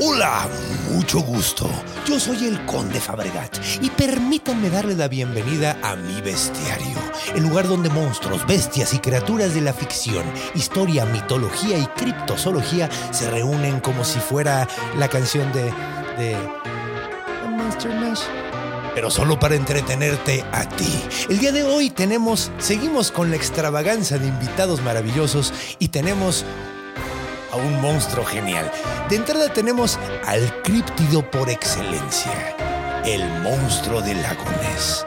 Hola, mucho gusto. Yo soy el Conde Fabregat y permítanme darle la bienvenida a mi bestiario, el lugar donde monstruos, bestias y criaturas de la ficción, historia, mitología y criptozoología se reúnen como si fuera la canción de. de. Monster Mash pero solo para entretenerte a ti. El día de hoy tenemos, seguimos con la extravaganza de invitados maravillosos y tenemos a un monstruo genial. De entrada tenemos al críptido por excelencia, el monstruo del lago Ness.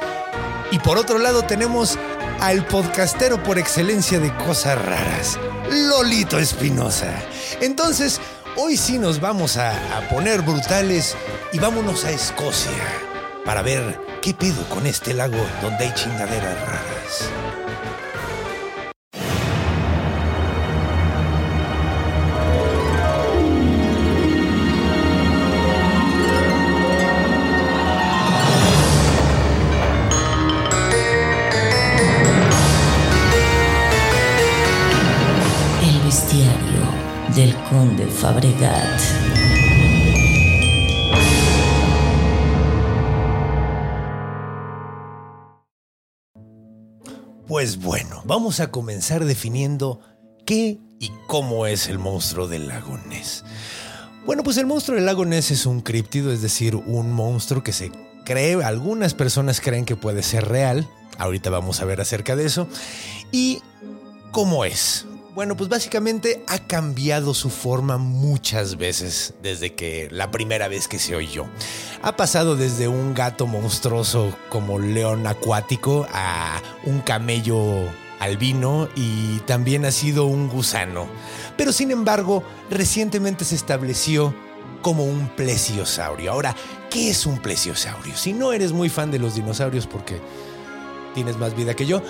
Y por otro lado tenemos al podcastero por excelencia de cosas raras, Lolito Espinosa. Entonces, hoy sí nos vamos a, a poner brutales y vámonos a Escocia para ver qué pedo con este lago donde hay chingaderas raras. Conde Fabregat. Pues bueno, vamos a comenzar definiendo qué y cómo es el monstruo del lago Ness. Bueno, pues el monstruo del lago Ness es un críptido, es decir, un monstruo que se cree, algunas personas creen que puede ser real. Ahorita vamos a ver acerca de eso. ¿Y cómo es? Bueno, pues básicamente ha cambiado su forma muchas veces desde que la primera vez que se oyó. Ha pasado desde un gato monstruoso como león acuático a un camello albino y también ha sido un gusano. Pero sin embargo, recientemente se estableció como un plesiosaurio. Ahora, ¿qué es un plesiosaurio? Si no eres muy fan de los dinosaurios porque tienes más vida que yo,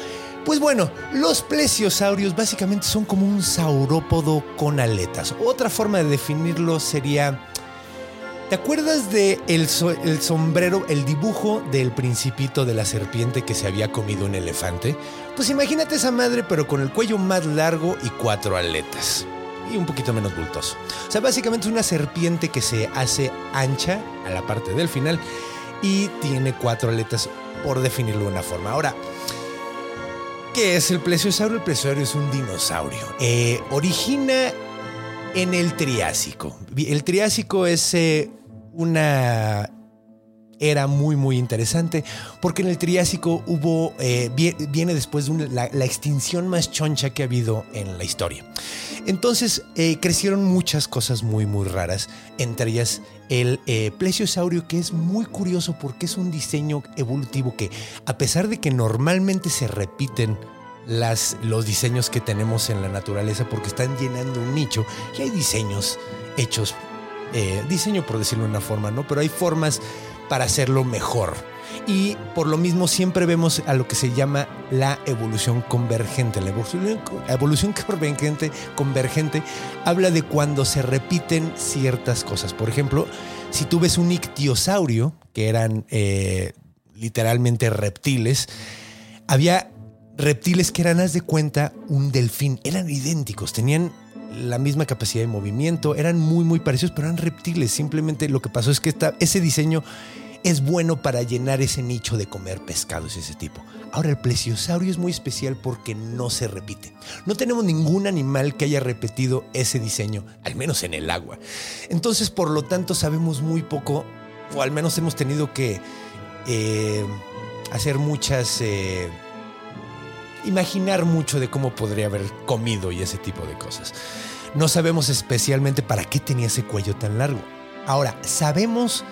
pues bueno, los plesiosaurios básicamente son como un saurópodo con aletas. Otra forma de definirlo sería... ¿Te acuerdas de el, so- el sombrero, el dibujo del principito de la serpiente que se había comido un elefante? Pues imagínate esa madre pero con el cuello más largo y cuatro aletas. Y un poquito menos bultoso. O sea, básicamente es una serpiente que se hace ancha a la parte del final y tiene cuatro aletas por definirlo de una forma. Ahora, ¿Qué es el plesiosaurio? El plesiosaurio es un dinosaurio. Eh, origina en el Triásico. El Triásico es eh, una era muy muy interesante porque en el Triásico hubo eh, vie- viene después de la, extinción más choncha que ha habido en la historia. Entonces eh, crecieron muchas cosas muy muy raras, entre ellas el eh, plesiosaurio que es muy curioso porque es un diseño evolutivo que a pesar de que normalmente se repiten las, los diseños que tenemos en la naturaleza porque están llenando un nicho y hay diseños hechos, diseño por decirlo de una forma, ¿no? Pero hay formas para hacerlo mejor. Y por lo mismo siempre vemos a lo que se llama la evolución convergente. La evolución, evolución convergente, convergente habla de cuando se repiten ciertas cosas. Por ejemplo, si tú ves un ictiosaurio, que eran eh, literalmente reptiles, había reptiles que eran, haz de cuenta, un delfín. Eran idénticos, tenían la misma capacidad de movimiento, eran muy, muy parecidos, pero eran reptiles. Simplemente lo que pasó es que ese diseño es bueno para llenar ese nicho de comer pescados ese tipo. Ahora, el plesiosaurio es muy especial porque no se repite. No tenemos ningún animal que haya repetido ese diseño, al menos en el agua. Entonces, por lo tanto, sabemos muy poco, o al menos hemos tenido que eh, hacer muchas... eh, imaginar mucho de cómo podría haber comido y ese tipo de cosas. No sabemos especialmente para qué tenía ese cuello tan largo. Ahora, sabemos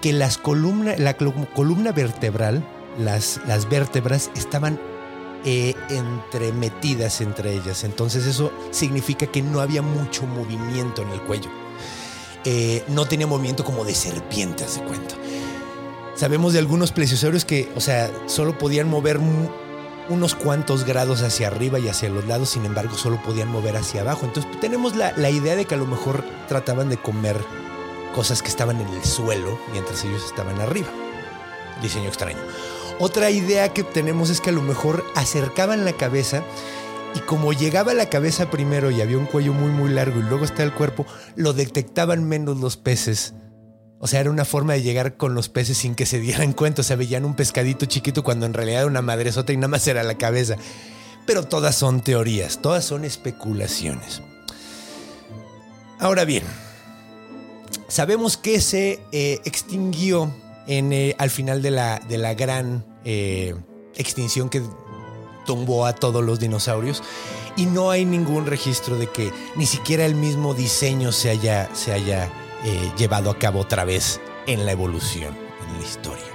que las columna, la col- columna vertebral, las, las vértebras estaban eh, entremetidas entre ellas. Entonces eso significa que no había mucho movimiento en el cuello. Eh, no tenía movimiento como de serpiente, se cuenta. Sabemos de algunos plesiosaurios que, o sea, solo podían mover unos cuantos grados hacia arriba y hacia los lados, sin embargo, solo podían mover hacia abajo. Entonces tenemos la, la idea de que a lo mejor trataban de comer cosas que estaban en el suelo mientras ellos estaban arriba. Diseño extraño. Otra idea que tenemos es que a lo mejor acercaban la cabeza y como llegaba la cabeza primero y había un cuello muy muy largo y luego está el cuerpo, lo detectaban menos los peces. O sea, era una forma de llegar con los peces sin que se dieran cuenta. O sea, veían un pescadito chiquito cuando en realidad era una madresota y nada más era la cabeza. Pero todas son teorías, todas son especulaciones. Ahora bien, sabemos que se eh, extinguió en, eh, al final de la, de la gran eh, extinción que tumbó a todos los dinosaurios y no hay ningún registro de que ni siquiera el mismo diseño se haya, se haya llevado a cabo otra vez en la evolución, en la historia.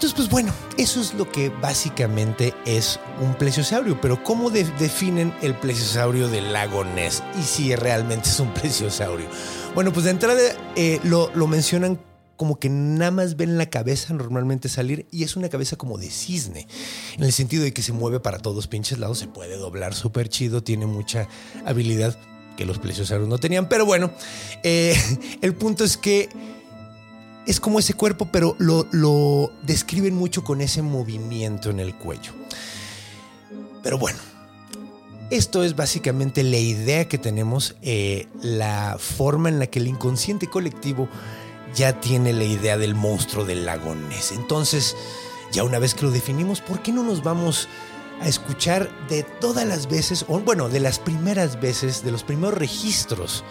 Entonces, pues bueno, eso es lo que básicamente es un plesiosaurio. Pero ¿cómo definen el plesiosaurio del lago Ness? Y si realmente es un plesiosaurio. Bueno, pues de entrada eh, lo, lo mencionan como que nada más ven la cabeza normalmente salir y es una cabeza como de cisne, en el sentido de que se mueve para todos pinches lados, se puede doblar súper chido, tiene mucha habilidad que los plesiosaurios no tenían, pero bueno, eh, el punto es que es como ese cuerpo, pero lo, lo describen mucho con ese movimiento en el cuello. Pero bueno, esto es básicamente la idea que tenemos, eh, la forma en la que el inconsciente colectivo ya tiene la idea del monstruo del lago Ness. Entonces, ya una vez que lo definimos, ¿por qué no nos vamos a escuchar de todas las veces, o bueno, de las primeras veces, de los primeros registros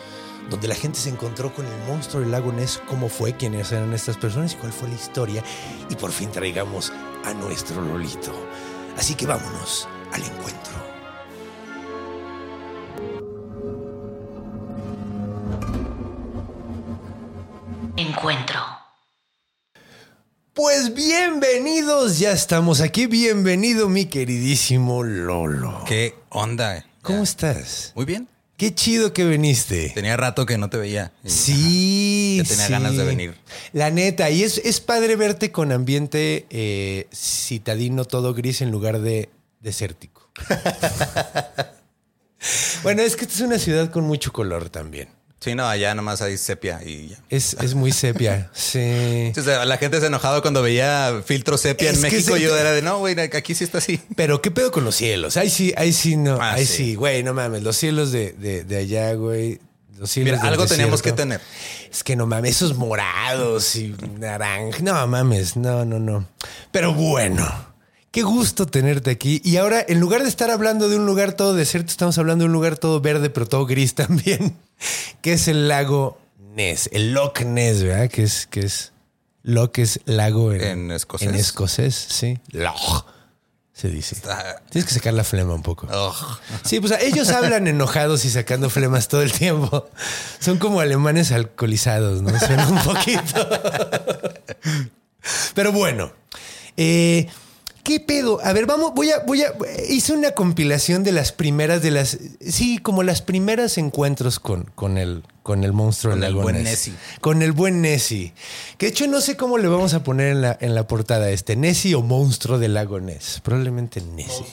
donde la gente se encontró con el monstruo del lago Ness, cómo fue, quiénes eran estas personas y cuál fue la historia, y por fin traigamos a nuestro Lolito. Así que vámonos al encuentro. Encuentro. Pues bienvenidos, ya estamos aquí. Bienvenido, mi queridísimo Lolo. ¿Qué onda? ¿Cómo estás? Muy bien. Qué chido que viniste. Tenía rato que no te veía. Y, sí, Ya tenía ganas de venir. La neta, y es, es padre verte con ambiente eh, citadino, todo gris en lugar de desértico. bueno, es que esta es una ciudad con mucho color también. Sí, no, allá nomás hay sepia y ya. Es, es muy sepia, sí. Entonces, la gente se enojado cuando veía filtro sepia Es en México. se- Yo era de, no, güey, aquí sí está así. Pero qué pedo con los cielos. Ahí sí, ahí sí, no. Ah, ahí sí. güey, no mames. Los cielos de, de, de allá, güey. Los cielos Mira, algo teníamos que tener. Es que no mames, esos morados y naranja. No mames, no, no, no. Pero bueno, qué gusto tenerte aquí. Y ahora, en lugar de estar hablando de un lugar todo desierto, estamos hablando de un lugar todo verde, pero todo gris también, que es el lago Ness, el Loch Ness, ¿verdad? Que es, que es Loch es lago en, En escocés. En escocés, sí. Loch, se dice. Está- Tienes que sacar la flema un poco. Ugh. Sí, pues ellos hablan enojados y sacando flemas todo el tiempo. Son como alemanes alcoholizados, ¿no? Suena un poquito. Pero bueno, eh, ¿qué pedo? A ver, vamos, voy a, voy a, hice una compilación de las primeras, de las, sí, como las primeras encuentros con, con el, con el monstruo Con del el lago buen. Nessie. Con el buen Nessie. Que de hecho no sé cómo le vamos a poner en la, en la portada este, Nessie o monstruo del lago Ness. Probablemente Nessie.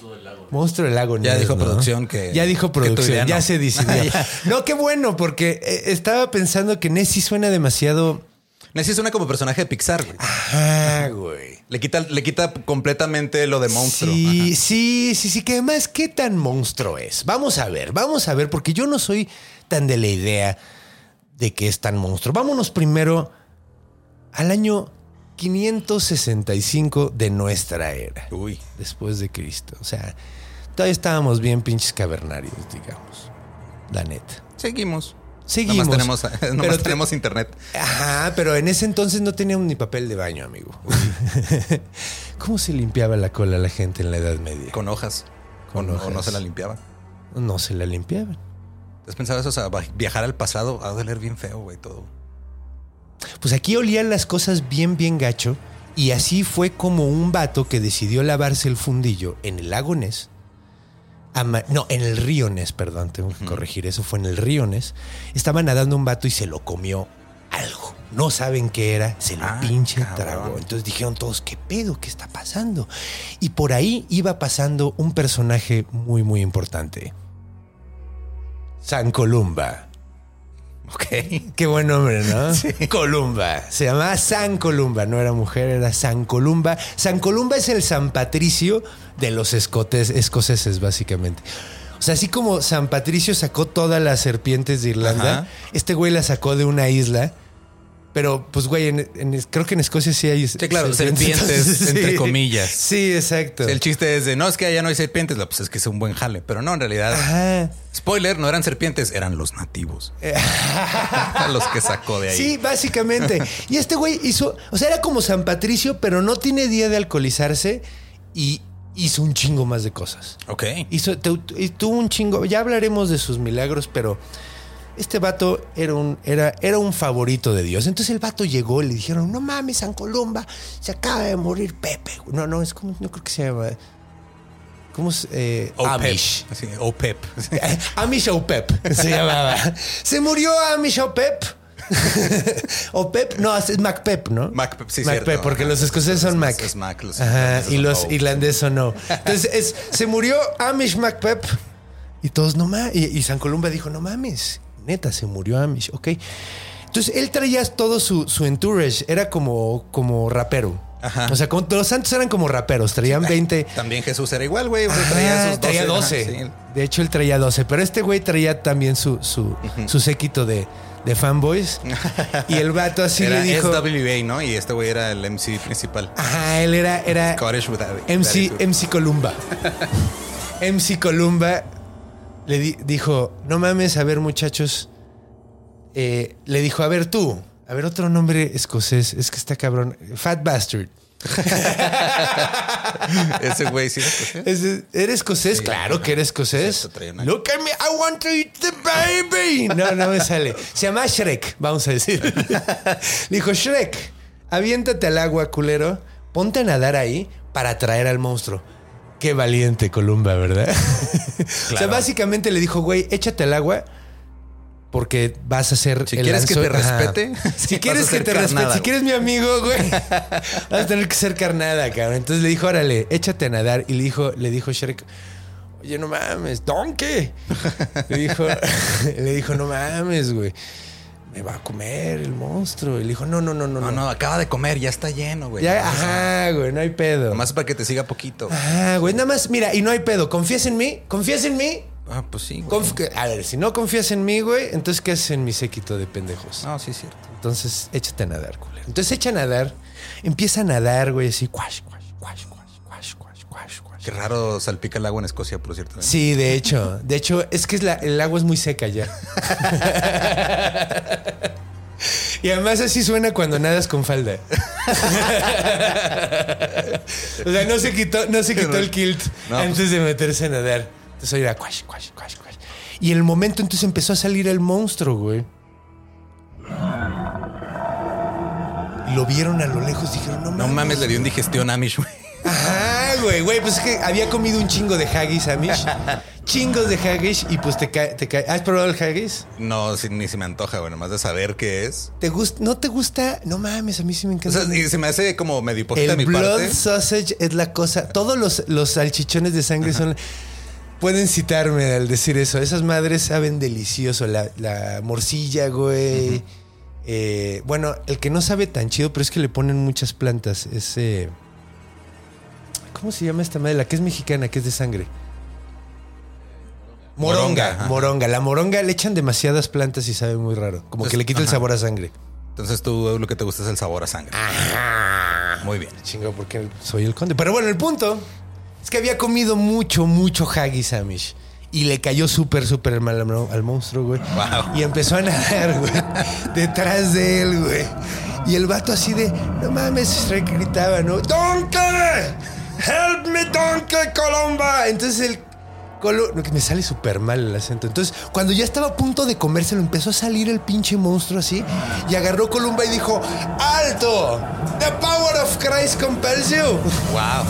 Monstruo del lago Ness. Ya dijo ¿no? producción que- Ya dijo producción, ya no. se decidió. no, qué bueno, porque eh, estaba pensando que Nessie suena demasiado... Nessie suena como personaje de Pixar, güey. Ajá, güey. Le quita, le quita completamente lo de monstruo. Sí, sí, sí, sí, que además, ¿qué tan monstruo es? Vamos a ver, vamos a ver, porque yo no soy tan de la idea de que es tan monstruo. Vámonos primero al año 565 de nuestra era. Uy. después de Cristo. O sea, todavía estábamos bien pinches cavernarios, digamos. La neta. Seguimos. Seguimos. Nomás tenemos, nomás Pero te- tenemos internet. Ajá, pero en ese entonces no teníamos ni papel de baño, amigo. ¿Cómo se limpiaba la cola la gente en la Edad Media? Con hojas. Con o, no- hojas. o no se la limpiaba. No se la limpiaban. ¿Has pensado eso? O sea, viajar al pasado va a doler bien feo, güey, todo. Pues aquí olían las cosas bien, bien gacho Y así fue como un vato que decidió lavarse el fundillo en el lago Ness. No, en el río Ness, perdón, tengo que corregir. Eso fue en el río Ness. Estaba nadando un vato y se lo comió algo. No saben qué era, se lo Ah, pinche tragó. Entonces dijeron todos, ¿qué pedo? ¿Qué está pasando? Y por ahí iba pasando un personaje muy, muy importante. San Columba. Ok. Qué buen nombre, ¿no? Columba. Se llamaba San Columba. No era mujer, era San Columba. San Columba es el San Patricio de los escotes- escoceses, básicamente. O sea, así como San Patricio sacó todas las serpientes de Irlanda, Ajá. este güey la sacó de una isla. Pero, pues, güey, en- en- creo que en Escocia sí hay. Sí, claro, serpientes, entre comillas. Sí, exacto. El chiste es de no es que allá no hay serpientes, pues es que es un buen jale. Pero no, en realidad, Ajá. spoiler, no eran serpientes, eran los nativos. los que sacó de ahí. Sí, básicamente. Y este güey hizo, o sea, era como San Patricio, pero no tiene día de alcoholizarse y hizo un chingo más de cosas. Ok. Hizo, te- tuvo un chingo, ya hablaremos de sus milagros, pero este vato era un, era, era un favorito de Dios. Entonces el vato llegó y le dijeron, no mames, San Columba, se acaba de morir Pepe. No, no, es como, no creo que se llama. ¿Cómo es? Eh. Amish. Así, OPEP. Amish Opep se llamaba. Se murió Amish Opep. Opep, no, es Macpep, ¿no? Macpep, sí, Macpep, cierto. porque los escoceses son Mac. es Mac, los Ajá, y los irlandeses son no. Entonces, es- se murió Amish Macpep y todos, no mames. Y, y San Columba dijo, no mames, neta, se murió Amish, ok. Entonces, él traía todo su, su entourage, era como, como rapero. Ajá. O sea, como, los santos eran como raperos, traían 20... También Jesús era igual, güey. Traía sus 12. traía ajá, 12. sí. De hecho, él traía 12. Pero este güey traía también su, su, su séquito de, de fanboys. y el vato así era le dijo. SWA, ¿no? Y este güey era el MC principal. Ajá, él era, era with MC. MC Columba. MC Columba le di- dijo: No mames, a ver, muchachos. Eh, le dijo: A ver, tú. A ver, otro nombre escocés. Es que está cabrón. Fat Bastard. Ese güey sí. era escocés. ¿Es- ¿Eres escocés? claro que eres escocés. Look at me, I want to eat the baby. No, no me sale. Se llama Shrek, vamos a decir. Le dijo, Shrek, aviéntate al agua, culero. Ponte a nadar ahí para atraer al monstruo. Qué valiente Columba, ¿verdad? O sea, básicamente le dijo, güey, échate al agua porque vas a ser Si quieres que te respete, si quieres que te respete, si quieres mi amigo, güey, vas a tener que ser carnada, cabrón. Entonces le dijo, órale, échate a nadar. Y le dijo, le dijo Shrek, oye, no mames, donkey. Le dijo, le dijo, no mames, güey me va a comer el monstruo. Y le dijo, no, no, no, no. No, no, acaba de comer, ya está lleno, güey. Ya, ajá, güey, no hay pedo. Más para que te siga poquito. Ah güey, nada más, mira, y no hay pedo. ¿Confías en mí? ¿Confías en mí? Ah, pues sí. A ver, si no confías en mí, güey, entonces ¿qué haces en mi séquito de pendejos? No, sí es cierto. Entonces échate a nadar, culero. Entonces echa a nadar, empieza a nadar, güey, así, cuash, cuash, cuash, cuash Qué raro salpica el agua en Escocia, por cierto. ¿eh? Sí, de hecho, de hecho, es que es la- el agua es muy seca ya. Y además así suena cuando nadas con falda. o sea, no se quitó, no se quitó el kilt No, antes de meterse a nadar. Entonces oía cuash, cuash, cuash, cuash. Y en el momento entonces empezó a salir el monstruo, güey. Lo vieron a lo lejos, dijeron, no mames. No mames, le dio indigestión a Amish, güey. Ajá, güey, güey, pues es que había comido un chingo de haggis, Amish. Chingos de haggis y pues te cae, te cae. ¿Has probado el haggis? No, ni se me antoja, güey. Nomás de saber qué es. ¿Te gusta? ¿No te gusta? No mames, a mí sí me O encanta. sea, y se me hace como medio hipócrita el mi blood parte. sausage es la cosa. Todos los, los salchichones de sangre son. Pueden citarme al decir eso. Esas madres saben delicioso. La, la morcilla, güey. Eh, bueno, el que no sabe tan chido, pero es que le ponen muchas plantas. Es. eh, ¿Cómo se llama esta madre? La que es mexicana, que es de sangre. Moronga, Moronga, ajá. moronga. La moronga le echan demasiadas plantas y sabe muy raro. Como que le quita el ajá. sabor a sangre. Entonces tú lo que te gusta es el sabor a sangre. Muy bien. Chingo, porque soy el conde. Pero bueno, el punto es que había comido mucho, mucho haggis Amish. Y le cayó súper, súper mal al, monstruo, güey. Wow. Y empezó a nadar, güey. Detrás de él, güey. Y el vato así de, no mames, gritaba, ¿no? ¡Donkey! ¡Help me, Donkey Colomba! Entonces el que me sale súper mal el acento. Entonces, cuando ya estaba a punto de comérselo, empezó a salir el pinche monstruo así y agarró Columba y dijo: ¡Alto! The power of Christ compels you. Wow.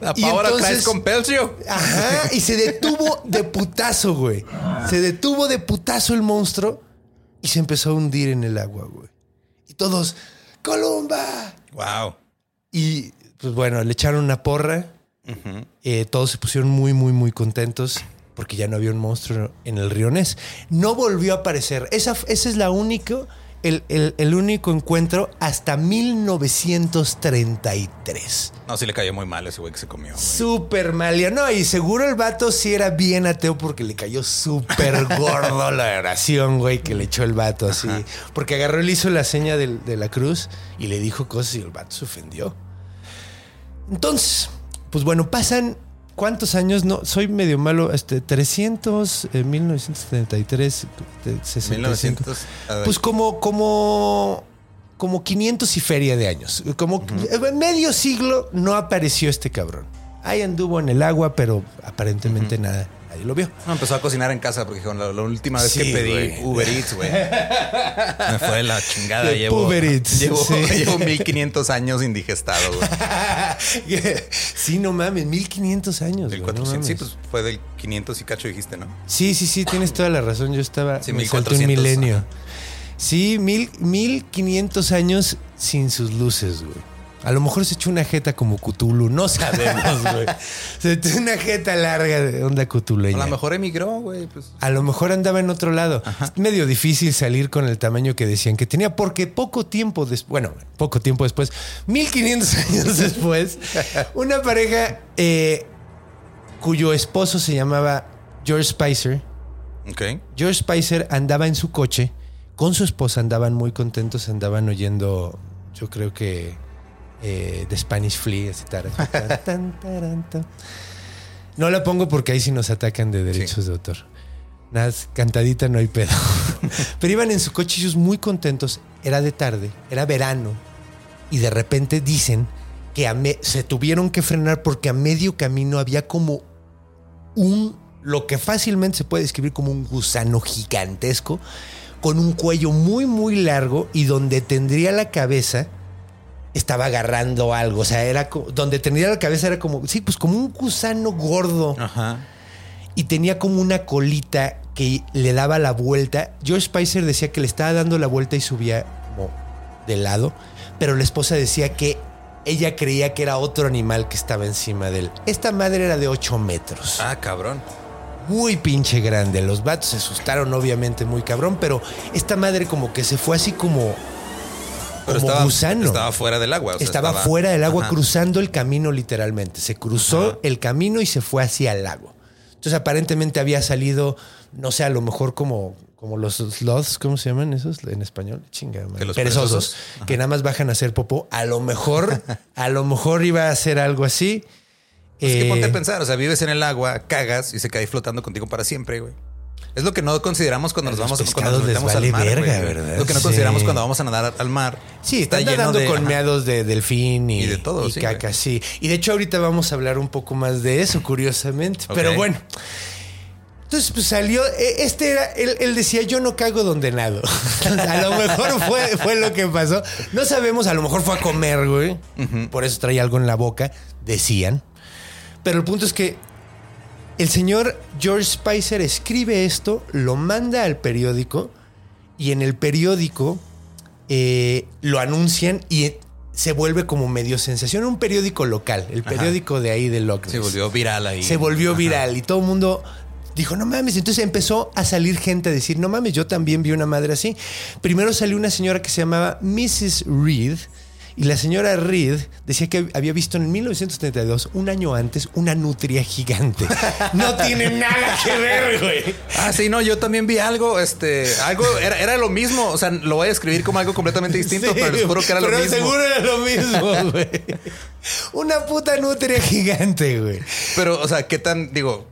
La power of Christ compels you. Ajá, y se detuvo de putazo, güey. Se detuvo de putazo el monstruo y se empezó a hundir en el agua, güey. Y todos, ¡Columba! Wow. Y pues bueno, le echaron una porra. Eh, todos se pusieron muy, muy, muy contentos porque ya no había un monstruo en el río Ness. No volvió a aparecer. Esa, ese es la único, el, el- el único encuentro hasta 1933. No, sí le cayó muy mal ese güey que se comió. Súper mal. No, y seguro el vato sí era bien ateo porque le cayó súper gordo la oración, güey, que le echó el vato así. Porque agarró y le hizo la seña del- de, la cruz y le dijo cosas y el vato se ofendió. Entonces, pues bueno, pasan. ¿Cuántos años? No, soy medio malo. Este, 300, eh, 1973, eh, 65. 1900. a ver. Pues como, como, como 500 y feria de años. Como en medio siglo no apareció este cabrón. Ahí anduvo en el agua, pero aparentemente nada, nadie lo vio. No, empezó a cocinar en casa porque dijo, la, la última vez Sí, que pedí güey. Uber Eats, güey. Me fue la chingada. Llevo, Uber Eats, llevo, sí. llevo 1500 años indigestado, güey. sí, no mames, 1500 años. Del güey, no 400. sí, pues fue del 500 y cacho dijiste, ¿no? Sí, sí, sí, tienes toda la razón. Yo estaba. Sí, me salté un 1400, milenio. ajá. Sí, mil, 1500 años sin sus luces, güey. A lo mejor se echó una jeta como Cthulhu, no sabemos, güey. Se echó una jeta larga de onda A cutuleña. lo mejor emigró, güey. Pues. A lo mejor andaba en otro lado. Es medio difícil salir con el tamaño que decían que tenía, porque poco tiempo después, bueno, poco tiempo después, 1500 años después, una pareja eh, cuyo esposo se llamaba George Spicer. Ok. George Spicer andaba en su coche con su esposa, andaban muy contentos, andaban oyendo, yo creo que eh, The Spanish Flea, así. No la pongo porque ahí sí nos atacan de derechos de autor. Nada, cantadita no hay pedo. Pero iban en su coche ellos muy contentos. Era de tarde, era verano. Y de repente dicen que a me- se tuvieron que frenar porque a medio camino había como un, lo que fácilmente se puede describir como un gusano gigantesco, con un cuello muy, muy largo y donde tendría la cabeza estaba agarrando algo. O sea, era co- donde tendría la cabeza era como, sí, pues como un gusano gordo Ajá. y tenía como una colita que le daba la vuelta. George Spicer decía que le estaba dando la vuelta y subía como de lado, pero la esposa decía que ella creía que era otro animal que estaba encima de él. Esta madre era de 8 metros. Ah, cabrón. Muy pinche grande. Los vatos se asustaron, obviamente, muy cabrón, pero esta madre como que se fue así como, Pero como estaba, gusano. estaba fuera del agua. o sea, estaba, fuera del agua Ajá. cruzando el camino literalmente. Se cruzó Ajá. el camino y se fue hacia el lago. Entonces aparentemente había salido, no sé, a lo mejor como, como los sloths, ¿cómo se llaman esos en español? Chinga, madre. ¿Que los perezosos, perezosos? que nada más bajan a hacer popó. A lo mejor, a lo mejor iba a hacer algo así. Es que Eh, ponte a pensar, o sea, vives en el agua, cagas y se cae flotando contigo para siempre, güey. Es lo que no consideramos cuando A nos vamos cuando nos metemos vale al mar, verga, güey. ¿verdad? Lo que no Sí. consideramos cuando vamos a nadar al mar. Sí, están nadando con ajá. meados de delfín y, Y de todo, y sí, caca, güey. sí. Y de hecho ahorita vamos a hablar un poco más de eso, curiosamente. Pero bueno. Entonces pues salió, e- este era, él, él decía, yo no cago donde nado. a lo mejor fue, fue lo que pasó. No sabemos, a lo mejor fue a comer, güey. Por eso traía algo en la boca, decían. Pero el punto es que el señor George Spicer escribe esto, lo manda al periódico y en el periódico eh, lo anuncian y se vuelve como medio sensación. Un periódico local, el periódico de ahí de Loch Se volvió viral ahí. Se volvió Ajá. viral y todo el mundo dijo, no mames. Entonces empezó a salir gente a decir, no mames, yo también vi una madre así. Primero salió una señora que se llamaba Mrs. Reed. Y la señora Reed decía que había visto en 1932, un año antes, una nutria gigante. No tiene nada que ver, güey. Ah, sí, no, yo también vi algo, este, algo, era, era lo mismo. O sea, lo voy a escribir como algo completamente distinto, Sí, pero les juro que era lo pero mismo. seguro era lo mismo, güey. Una puta nutria gigante, güey. Pero, o sea, qué tan, digo,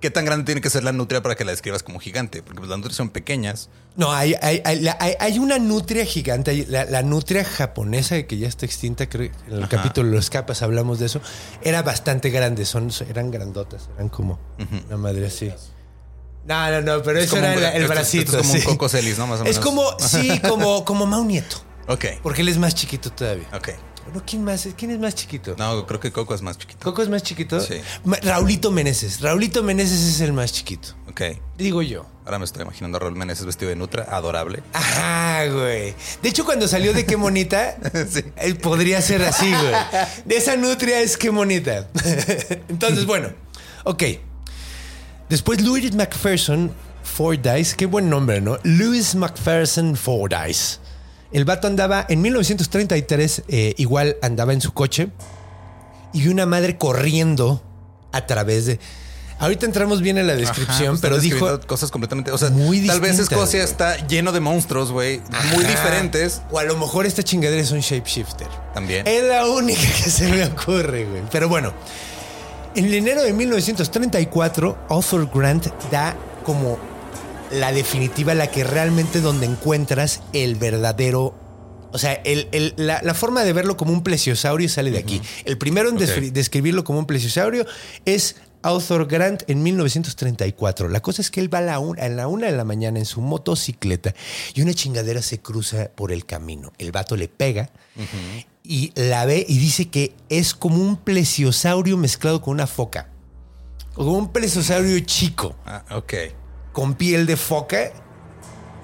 ¿Qué tan grande tiene que ser la nutria para que la describas como gigante? Porque pues, las nutrias son pequeñas. No, hay, hay, hay, hay- una nutria gigante, la, la nutria japonesa que ya está extinta, creo que en el Ajá. capítulo los capas hablamos de eso, era bastante grande, son, eran grandotas, eran como una madre así. No, no, no, pero Es eso era un- el, el esto- bracito. esto es como un. Coco Celis, ¿no? Más o Es menos. como, sí, como, como Mau Nieto, Ok. porque él es más chiquito todavía. Ok. Bueno, ¿quién más? es? ¿Quién es más chiquito? No, creo que Coco es más chiquito. ¿Coco es más chiquito? Sí. Raulito Meneses. Raulito Meneses es el más chiquito. Ok. Digo yo. Ahora me estoy imaginando a Raúl Meneses vestido de nutra, adorable. Ajá, güey. De hecho, cuando salió de Qué Monita, Sí. él podría ser así, güey. De esa nutria es Qué Monita. Entonces, bueno, ok. Después, Louis McPherson Fordyce, qué buen nombre, ¿no? Louis McPherson Fordyce. El vato andaba en 1933, eh, igual andaba en su coche y vio una madre corriendo a través de. Ahorita entramos bien en la descripción, Ajá, pues, pero dijo. cosas completamente. O sea, Muy tal vez Escocia está lleno de monstruos, güey, muy diferentes. O a lo mejor esta chingadera es un shapeshifter. También. Es la única que se me ocurre, güey. Pero bueno, en enero de 1934, Arthur Grant da como la definitiva, la que realmente donde encuentras el verdadero. O sea, el- el- la, la forma de verlo como un plesiosaurio sale de aquí. El primero en describirlo como un plesiosaurio es Arthur Grant en 1934. La cosa es que él va a la, una, a la una de la mañana en su motocicleta y una chingadera se cruza por el camino. El vato le pega y la ve y dice que es como un plesiosaurio mezclado con una foca. O como un plesiosaurio chico, Ah, ok. Con piel de foca.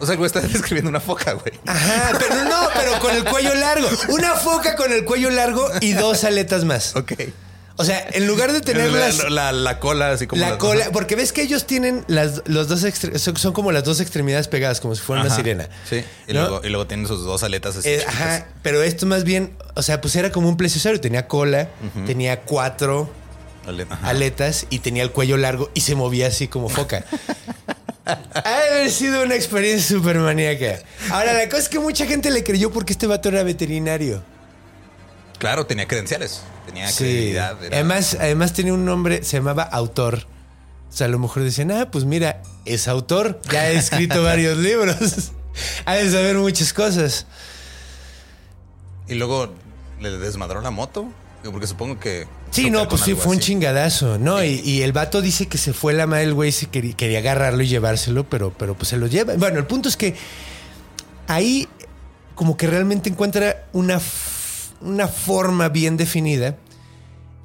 O sea, el güey está describiendo una foca, güey. Ajá, pero no, pero con el cuello largo. Una foca con el cuello largo y dos aletas más. Ok. O sea, en lugar de tener la, las... la- la cola, así como. La las- cola, porque ves que ellos tienen las los dos son, son como las dos extremidades pegadas, como si fuera una sirena. Sí. Y, ¿No? luego, y luego tienen sus dos aletas así. Eh, ajá, pero esto más bien, o sea, pues era como un plesiosaurio. Tenía cola, tenía cuatro aletas y tenía el cuello largo y se movía así como foca. Ha de haber sido una experiencia súper maníaca. Ahora, la cosa es que mucha gente le creyó porque este vato era veterinario. Claro, tenía credenciales. Tenía Sí. credibilidad. era- Además, además tenía un nombre, se llamaba autor. O sea, a lo mejor decían, ah, pues mira, es autor, ya ha escrito varios libros. Ha de saber muchas cosas. Y luego le desmadró la moto. Porque supongo que. Sí, no, pues sí, fue un chingadazo, ¿no? Y, y el vato dice que se fue la madre del güey, se quería, quería agarrarlo y llevárselo, pero, pero pues se lo lleva. Bueno, el punto es que ahí como que realmente encuentra una, una forma bien definida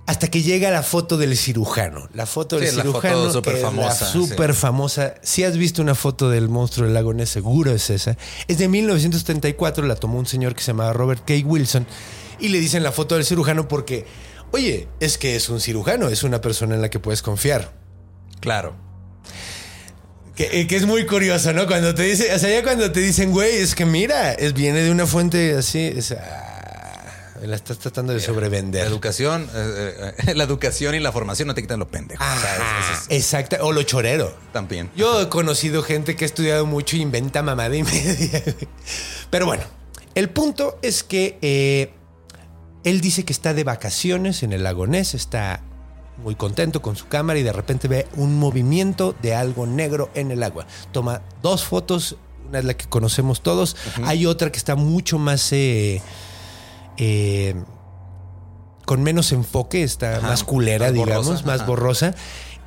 hasta que llega la foto del cirujano. La foto del Sí, la foto cirujano. súper que es la famosa, Súper famosa. Si has visto una foto del monstruo del lago Ness, seguro es esa. Es de 1934, la tomó un señor que se llamaba Robert K. Wilson y le dicen la foto del cirujano porque, oye, es que es un cirujano, es una persona en la que puedes confiar. Claro. Que, eh, que es muy curioso, ¿no? Cuando te dice, o sea, ya cuando te dicen, güey, es que mira, es, viene de una fuente así, es, ah, la estás tratando de La sobrevender. educación, eh, eh, la educación y la formación no te quitan lo pendejo. O sea, Ajá, es- es- es- exacta, o lo chorero. también. Yo he conocido gente que ha estudiado mucho y inventa mamada y media. Pero bueno, el punto es que eh, él dice que está de vacaciones en el lago Ness, está muy contento con su cámara y de repente ve un movimiento de algo negro en el agua. Toma dos fotos, una es la que conocemos todos, hay otra que está mucho más... eh, eh, con menos enfoque, está Ajá, más culera, más digamos, borrosa, más ajá. borrosa.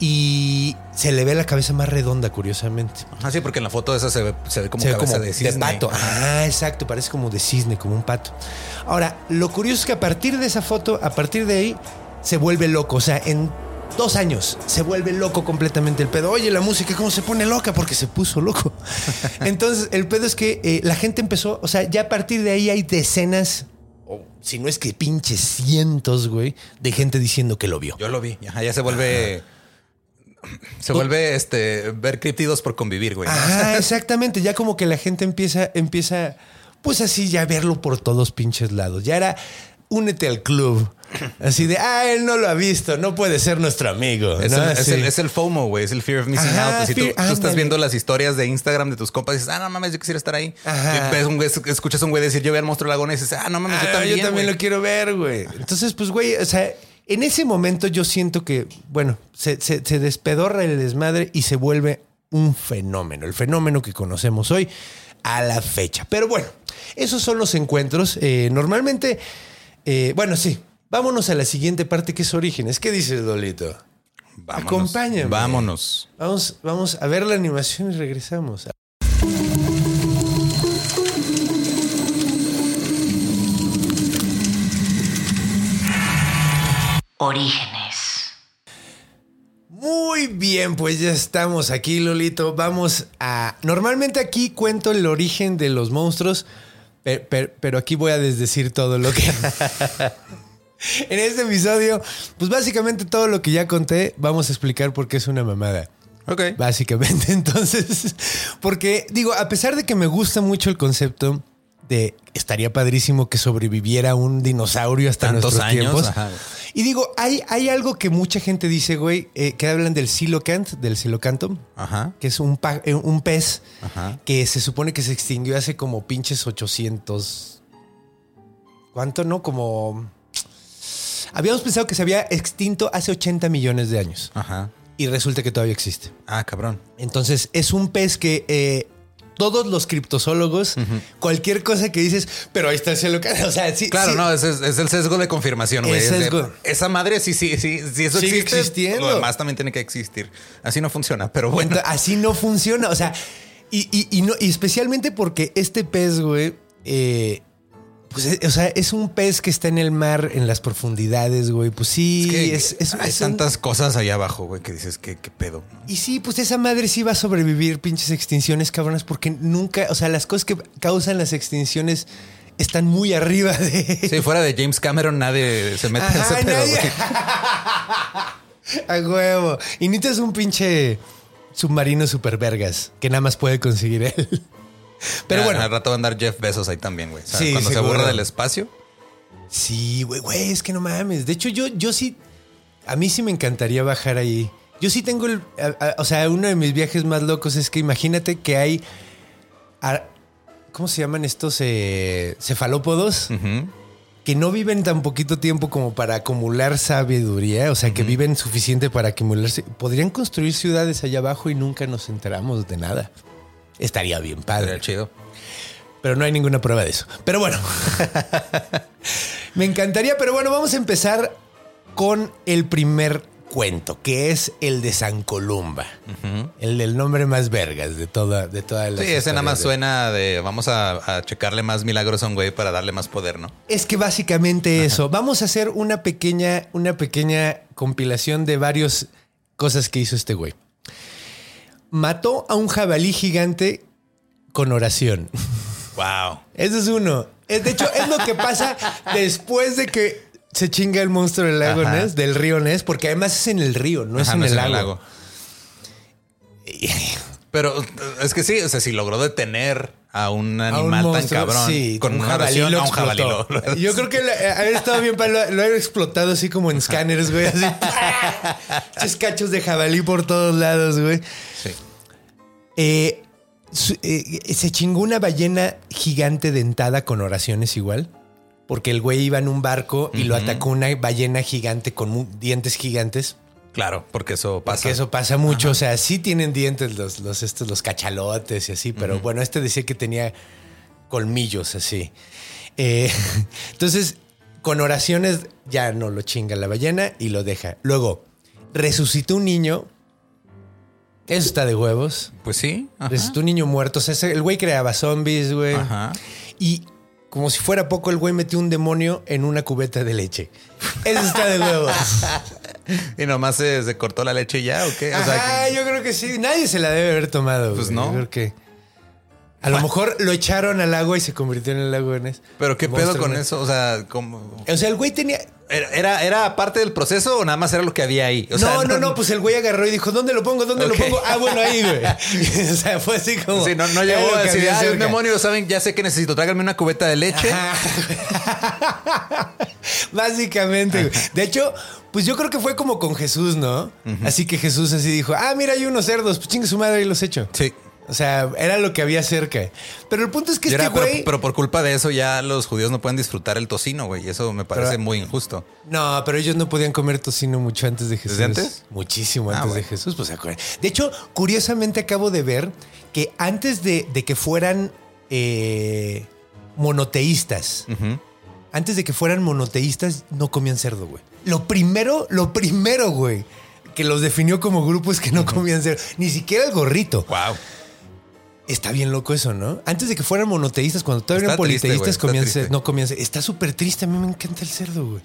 Y se le ve la cabeza más redonda, curiosamente. Ah, sí, porque en la foto esa se ve, se ve como se ve cabeza como de de, cisne. pato. Ah, exacto, parece como de cisne, como un pato. Ahora, lo curioso es que a partir de esa foto, a partir de ahí, se vuelve loco. O sea, en dos años se vuelve loco completamente el pedo. Oye, la música, ¿cómo se pone loca? Porque se puso loco. Entonces, el pedo es que eh, la gente empezó, o sea, ya a partir de ahí hay decenas, o si no es que pinches cientos, güey, de gente diciendo que lo vio. Yo lo vi. Ajá, ya se vuelve. Se vuelve este ver criptidos por convivir, güey. ¿no? Ajá, exactamente. Ya como que la gente empieza, empieza, pues así ya a verlo por todos pinches lados. Ya era únete al club. Así de, ah, él no lo ha visto, no puede ser nuestro amigo. Es, ¿no? el, es, Así. el, es el FOMO, güey. Es el fear of missing Ajá, out. Si tú, fear- tú estás viendo las historias de Instagram de tus compas y dices, ah, no mames, yo quisiera estar ahí. Y ves un güey, escuchas a un güey decir, yo vi al monstruo lagones y dices, ah, no mames, Ah, yo también. yo también güey". lo quiero ver, güey. Entonces, pues, güey, o sea, En ese momento yo siento que, bueno, se, se- se despedorra el desmadre y se vuelve un fenómeno, el fenómeno que conocemos hoy a la fecha. Pero bueno, esos son los encuentros. Eh, normalmente, eh, bueno, sí, vámonos a la siguiente parte que es Orígenes. ¿Qué dices, Dolito? Vámonos. Acompáñame. Vámonos. Vamos, vamos a ver la animación y regresamos. Orígenes. Muy bien, pues ya estamos aquí, Lolito. Vamos a... Normalmente aquí cuento el origen de los monstruos, pe- pe- pero aquí voy a desdecir todo lo que... en este episodio, pues básicamente todo lo que ya conté, vamos a explicar por qué es una mamada. Ok. Básicamente, entonces, porque digo, a pesar de que me gusta mucho el concepto de estaría padrísimo que sobreviviera un dinosaurio hasta Tantos nuestros años, tiempos. ajá. Y digo, hay, hay algo que mucha gente dice, güey, eh, que hablan del silocant, del silocantum, Ajá. que es un, pa- eh, un pez Ajá. que se supone que se extinguió hace como pinches 800. ¿Cuánto no? Como... Habíamos pensado que se había extinto hace 80 millones de años Ajá. y resulta que todavía existe. Ah, cabrón. Entonces, es un pez que eh, todos los criptozoólogos, cualquier cosa que dices, pero ahí está el silocantum. O sea, sí. Claro, sí. no, es, es el sesgo de confirmación, güey. Sesgo. esa madre, sí, sí, sí. Si eso Sigue existe, existiendo. lo demás también tiene que existir. Así no funciona, pero bueno. Así no funciona. O sea, y, y- y no, y especialmente porque este pez, güey, eh, pues, eh, o sea, es un pez que está en el mar, en las profundidades, güey. Pues sí, que es, es- hay es un- tantas cosas allá abajo, güey, que dices, ¿qué, qué pedo? Y sí, pues esa madre sí va a sobrevivir, pinches extinciones, cabronas, porque nunca, o sea, las cosas que causan las extinciones están muy arriba de. Si fuera de James Cameron, nadie se mete en ese pedo, güey. A huevo. Y necesitas un pinche submarino super vergas que nada más puede conseguir él. Pero Ya, bueno. Al rato va a andar Jeff Bezos ahí también, güey. O sea, Sí, Cuando seguro. se aburre del espacio. Sí, güey, güey, es que no mames. De hecho, yo, yo sí, a mí sí me encantaría bajar ahí. Yo sí tengo el, a- a- o sea, uno de mis viajes más locos es que imagínate que hay, a- ¿cómo se llaman estos eh, cefalópodos? Que no viven tan poquito tiempo como para acumular sabiduría, o sea, que viven suficiente para acumularse. Podrían construir ciudades allá abajo y nunca nos enteramos de nada. Estaría bien padre. Estaría chido. Pero no hay ninguna prueba de eso. Pero bueno. Me encantaría, pero bueno, vamos a empezar con el primer cuento, que es el de San Columba. El del nombre más vergas de toda, de toda la. Sí, ese nada más suena de vamos a, a checarle más milagros a un güey para darle más poder, ¿no? Es que básicamente eso. Vamos a hacer una pequeña, una pequeña compilación de varias cosas que hizo este güey. Mató a un jabalí gigante con oración. Wow. Ese es uno. Es- De hecho, es lo que pasa después de que se chinga el monstruo del lago Ajá. Ness, del río Ness, porque además es en el río, no es en el lago. Pero eh, es que sí, o sea, si logró detener a un A un animal tan cabrón sí, con un una jabalí oración a un jabalí. Yo creo que la- haber estado bien para lo, lo haber explotado así como en escáneres, güey. Así. Esos cachos de jabalí por todos lados, güey. Eh, eh, se chingó una ballena gigante dentada con oraciones igual. Porque el güey iba en un barco y lo atacó una ballena gigante con dientes gigantes. Claro, porque eso pasa. Porque eso pasa mucho. O sea, sí tienen dientes los, los, estos, los cachalotes y así, pero bueno, este decía que tenía colmillos así. Eh, entonces, con oraciones ya no lo chinga la ballena y lo deja. Luego, resucitó un niño. Eso está de huevos. Pues sí. Resucitó un niño muerto. O sea, ese- el güey creaba zombies, güey. Ajá. Y como si fuera poco, el güey metió un demonio en una cubeta de leche. Eso está de huevos. Y nomás se, se cortó la leche ya, ¿o qué? O sea, Ajá, que- yo creo que sí. Nadie se la debe haber tomado. Pues güey. no. Yo creo que. A lo mejor lo echaron al agua y se convirtió en el lago Ness. pero qué pedo con Ness. eso, o sea, como O sea, el güey tenía. ¿Era, era, era parte del proceso o nada más era lo que había ahí? O sea, no, no, no, pues el güey agarró y dijo, ¿dónde lo pongo? ¿Dónde lo pongo? Ah, bueno, ahí, güey. o sea, fue así como. Sí, no, llegó a decir, había "Ay, un cerca". demonio, ¿saben? Ya sé que necesito, tráiganme una cubeta de leche. Básicamente. güey. De hecho, pues yo creo que fue como con Jesús, ¿no? Así que Jesús así dijo, ah, mira, hay unos cerdos, pues chingue su madre y los echo. Sí. O sea, era lo que había cerca. Pero el punto es que este era- pero, güey. pero por culpa de eso ya los judíos no pueden disfrutar el tocino, güey. Y eso me parece Pero- muy injusto. No, pero ellos no podían comer tocino mucho antes de Jesús. antes? Muchísimo Ah, antes de. Jesús. Pues, de hecho, curiosamente acabo de ver que antes de, de que fueran eh, monoteístas, antes de que fueran monoteístas, no comían cerdo, güey. Lo primero, lo primero, güey, que los definió como grupo es que no comían cerdo. Ni siquiera el gorrito. Wow. Está bien loco eso, ¿no? Antes de que fueran monoteístas, cuando todavía Está eran triste, politeístas, comían no comían cer- Está súper triste. A mí me encanta el cerdo, güey.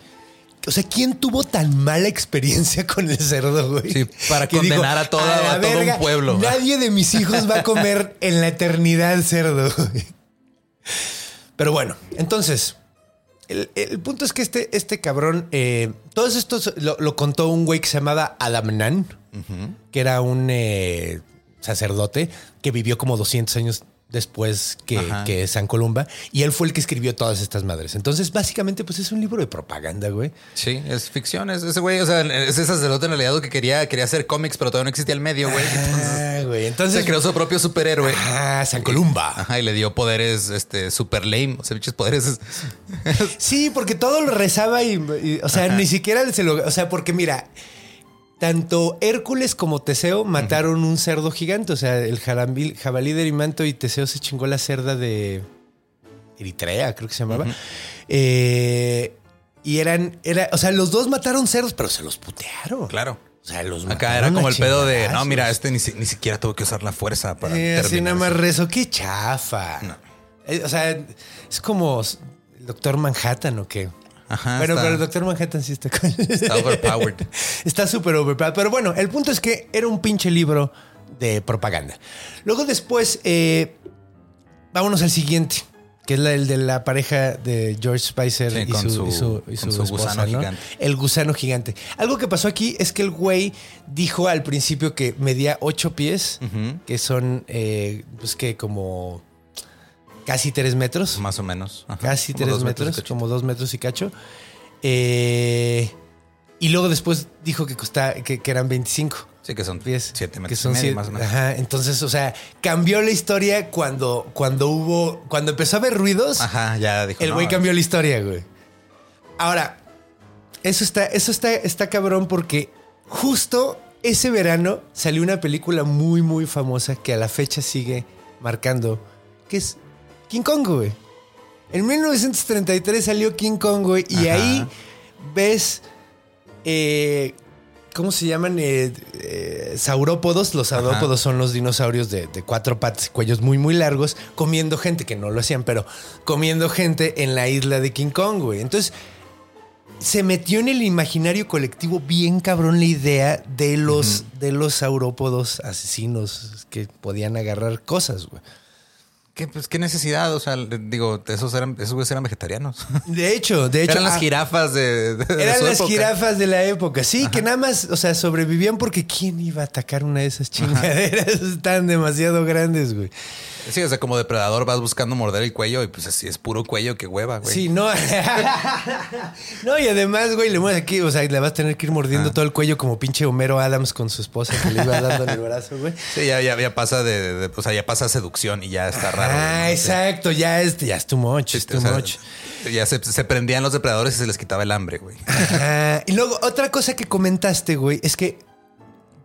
O sea, ¿quién tuvo tan mala experiencia con el cerdo, güey? Sí, para Que digo, condenar a toda- la a todo un pueblo. Nadie de mis hijos va a comer en la eternidad cerdo, güey. Pero bueno, entonces, el, el punto es que este, este cabrón, eh, todos estos lo, lo contó un güey que se llamaba Adamnan, que era un eh, sacerdote que vivió como 200 años después que, San Columba y él fue el que escribió todas estas madres. Entonces, básicamente, pues es un libro de propaganda, güey. Sí, es ficción. Es ese güey, o sea, es ese sacerdote en realidad que quería, quería hacer cómics, pero todavía no existía el medio, güey. Entonces Ah, güey. Entonces, se creó su propio superhéroe. Ah, San Columba. Ajá, y le dio poderes, este, super lame. O sea, bichos poderes. Sí, porque todo lo rezaba y, y, o sea, ni siquiera se lo, o sea, porque mira, tanto Hércules como Teseo mataron un cerdo gigante, o sea, el jarambil- jabalí de Erimanto y Teseo se chingó la cerda de Eritrea, creo que se llamaba. Eh, y eran, era, o sea, los dos mataron cerdos, pero se los putearon. Claro. O sea, los Acá era como el pedo de, no, mira, este ni, ni siquiera tuvo que usar la fuerza para Eh, así nada más rezo. Qué chafa. No. Eh, o sea, es como el Doctor Manhattan o qué. Ajá, Bueno, está- pero el Doctor Manhattan sí está con- Está overpowered. Está súper overpowered. Pero bueno, el punto es que era un pinche libro de propaganda. Luego después, eh, vámonos al siguiente, que es la- el de la pareja de George Spicer Sí, y, su, su- y su- y con su su esposa, gusano ¿no? gigante. El gusano gigante. Algo que pasó aquí es que el güey dijo al principio que medía ocho pies, que son, eh, pues que como casi tres metros. Más o menos. Ajá. Casi Como tres metros, como dos metros y cacho. Eh, y luego después dijo que, costa, que, que eran 25 Sí, que son pies. siete que metros son y medio, siete- más o menos. Ajá, entonces, o sea, cambió la historia cuando, cuando hubo, cuando empezó a haber ruidos. Ajá, ya dijo. El no, güey cambió la historia, güey. Ahora, eso está, eso está, está cabrón porque justo ese verano salió una película muy, muy famosa que a la fecha sigue marcando, que es King Kong, güey. En 1933 salió King Kong, güey, y Ajá. ahí ves, eh, ¿cómo se llaman? Eh, eh, saurópodos. Los saurópodos son los dinosaurios de, de cuatro patas y cuellos muy, muy largos, comiendo gente, que no lo hacían, pero comiendo gente en la isla de King Kong, güey. Entonces, se metió en el imaginario colectivo bien cabrón la idea de los, de los saurópodos asesinos que podían agarrar cosas, güey. ¿Qué, pues, qué necesidad? O sea, digo, esos eran, esos güeyes eran vegetarianos. De hecho, de hecho. eran las ah, jirafas de, de- Eran las época. jirafas de la época. Sí, que nada más, o sea, sobrevivían porque ¿quién iba a atacar una de esas chingaderas? Están demasiado grandes, güey. Sí, o sea, como depredador vas buscando morder el cuello y pues así es puro cuello que hueva, güey. Sí, no. no, y además, güey, le mueves aquí, o sea, le vas a tener que ir mordiendo todo el cuello como pinche Homero Adams con su esposa que le iba dando en el brazo, güey. Sí, ya, ya, ya pasa de, de- o sea, ya pasa seducción y ya está raro. Ah, exacto, ya es, ya es too much, Sí, es o too sea, much. Ya se, se prendían los depredadores y se les quitaba el hambre, güey. Ajá. Y luego, otra cosa que comentaste, güey, es que,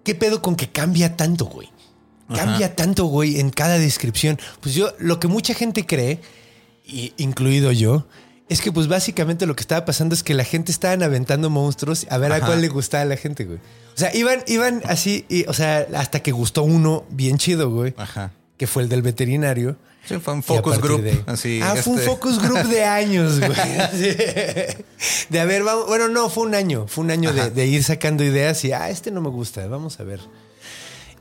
¿qué pedo con que cambia tanto, güey? Cambia tanto, güey, en cada descripción. Pues yo, lo que mucha gente cree, y incluido yo, es que pues básicamente lo que estaba pasando es que la gente estaban aventando monstruos a ver a cuál le gustaba a la gente, güey. O sea, iban, iban así, y, o sea, hasta que gustó uno bien chido, güey, Ajá. que fue el del veterinario. Sí, fue un Y a focus group. de Así, ah, fue un este- focus group de años, güey. De haber, vamos, bueno, no, fue un año. Fue un año de ir sacando ideas y, ah, este no me gusta, vamos a ver.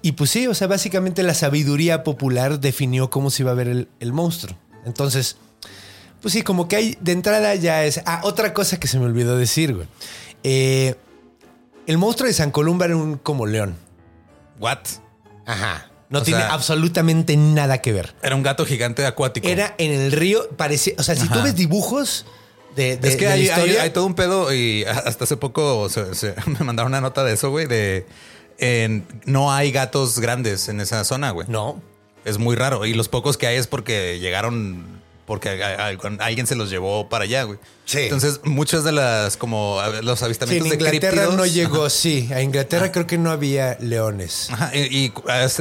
Y pues sí, o sea, básicamente la sabiduría popular definió cómo se iba a ver el, el monstruo. Entonces, pues sí, como que hay, de entrada ya es. Ah, otra cosa que se me olvidó decir, güey. Eh, el monstruo de San Columba era un como león. What? Ajá. No O tiene sea- absolutamente nada que ver. Era un gato gigante acuático. Era en el río, parecía, o sea, si tú ves dibujos de, de- es que de la hay, hay- historia, hay todo un pedo y hasta hace poco se- se- me mandaron una nota de eso, güey, de en- no hay gatos grandes en esa zona, güey. no. es muy raro. Y los pocos que hay es porque llegaron, porque a- a- a- alguien se los llevó para allá, güey. Sí. Entonces, muchas de las, como los Sí, en avistamientos de Inglaterra críptidos- no llegó, sí. A Inglaterra creo que no había leones. Ajá, y, y,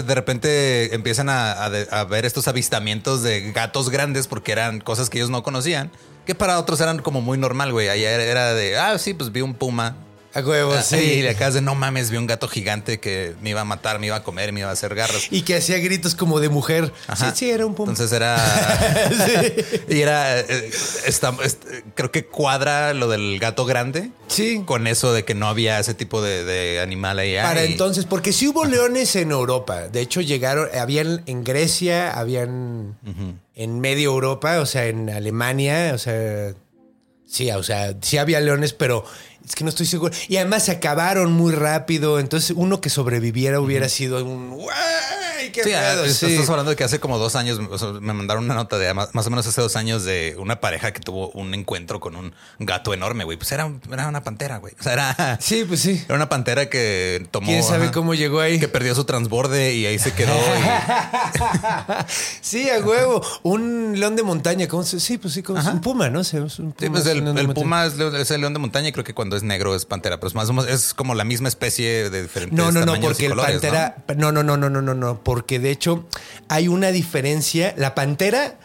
de repente empiezan a, a de- ver estos avistamientos de gatos grandes porque eran cosas que ellos no conocían, que para otros eran como muy normal, güey. Allá era de, ah, sí, pues vi un puma. A huevo, Ah, sí. Y de acá es de, no mames, vi un gato gigante que me iba a matar, me iba a comer, me iba a hacer garras. Y que hacía gritos como de mujer. Ajá. Sí, sí, era un puma. Entonces era. Y era. eh, está- est- creo que cuadra lo del gato grande sí. con eso de que no había ese tipo de, de animal ahí. Para Y- entonces, porque sí hubo leones en Europa. De hecho, llegaron, habían en Grecia, habían en medio Europa, o sea, en Alemania, o sea, sí, o sea, sí había leones, pero es que no estoy seguro. Y además se acabaron muy rápido. Entonces, uno que sobreviviera hubiera sido un ¡Guay! ¡Qué Sí, pedo! ah, Sí. estás hablando de que hace como dos años o sea, me mandaron una nota de más, más o menos hace dos años de una pareja que tuvo un encuentro con un gato enorme, güey. Pues era, era una pantera, güey. O sea, era, Sí, pues sí. era una pantera que tomó. ¿Quién sabe ajá, cómo llegó ahí? Que perdió su transborde y ahí se quedó. y- sí, a huevo. Un león de montaña. ¿cómo se- Sí, pues sí, como- es un puma, ¿no? Sí, es un Sí, puma, pues es el, puma es, el león de montaña y creo que cuando es negro es pantera, pero es más o menos es como la misma especie de diferentes No, no, no, porque el pantera. ¿no? no, no, no, no, no, no, porque de hecho hay una diferencia. La pantera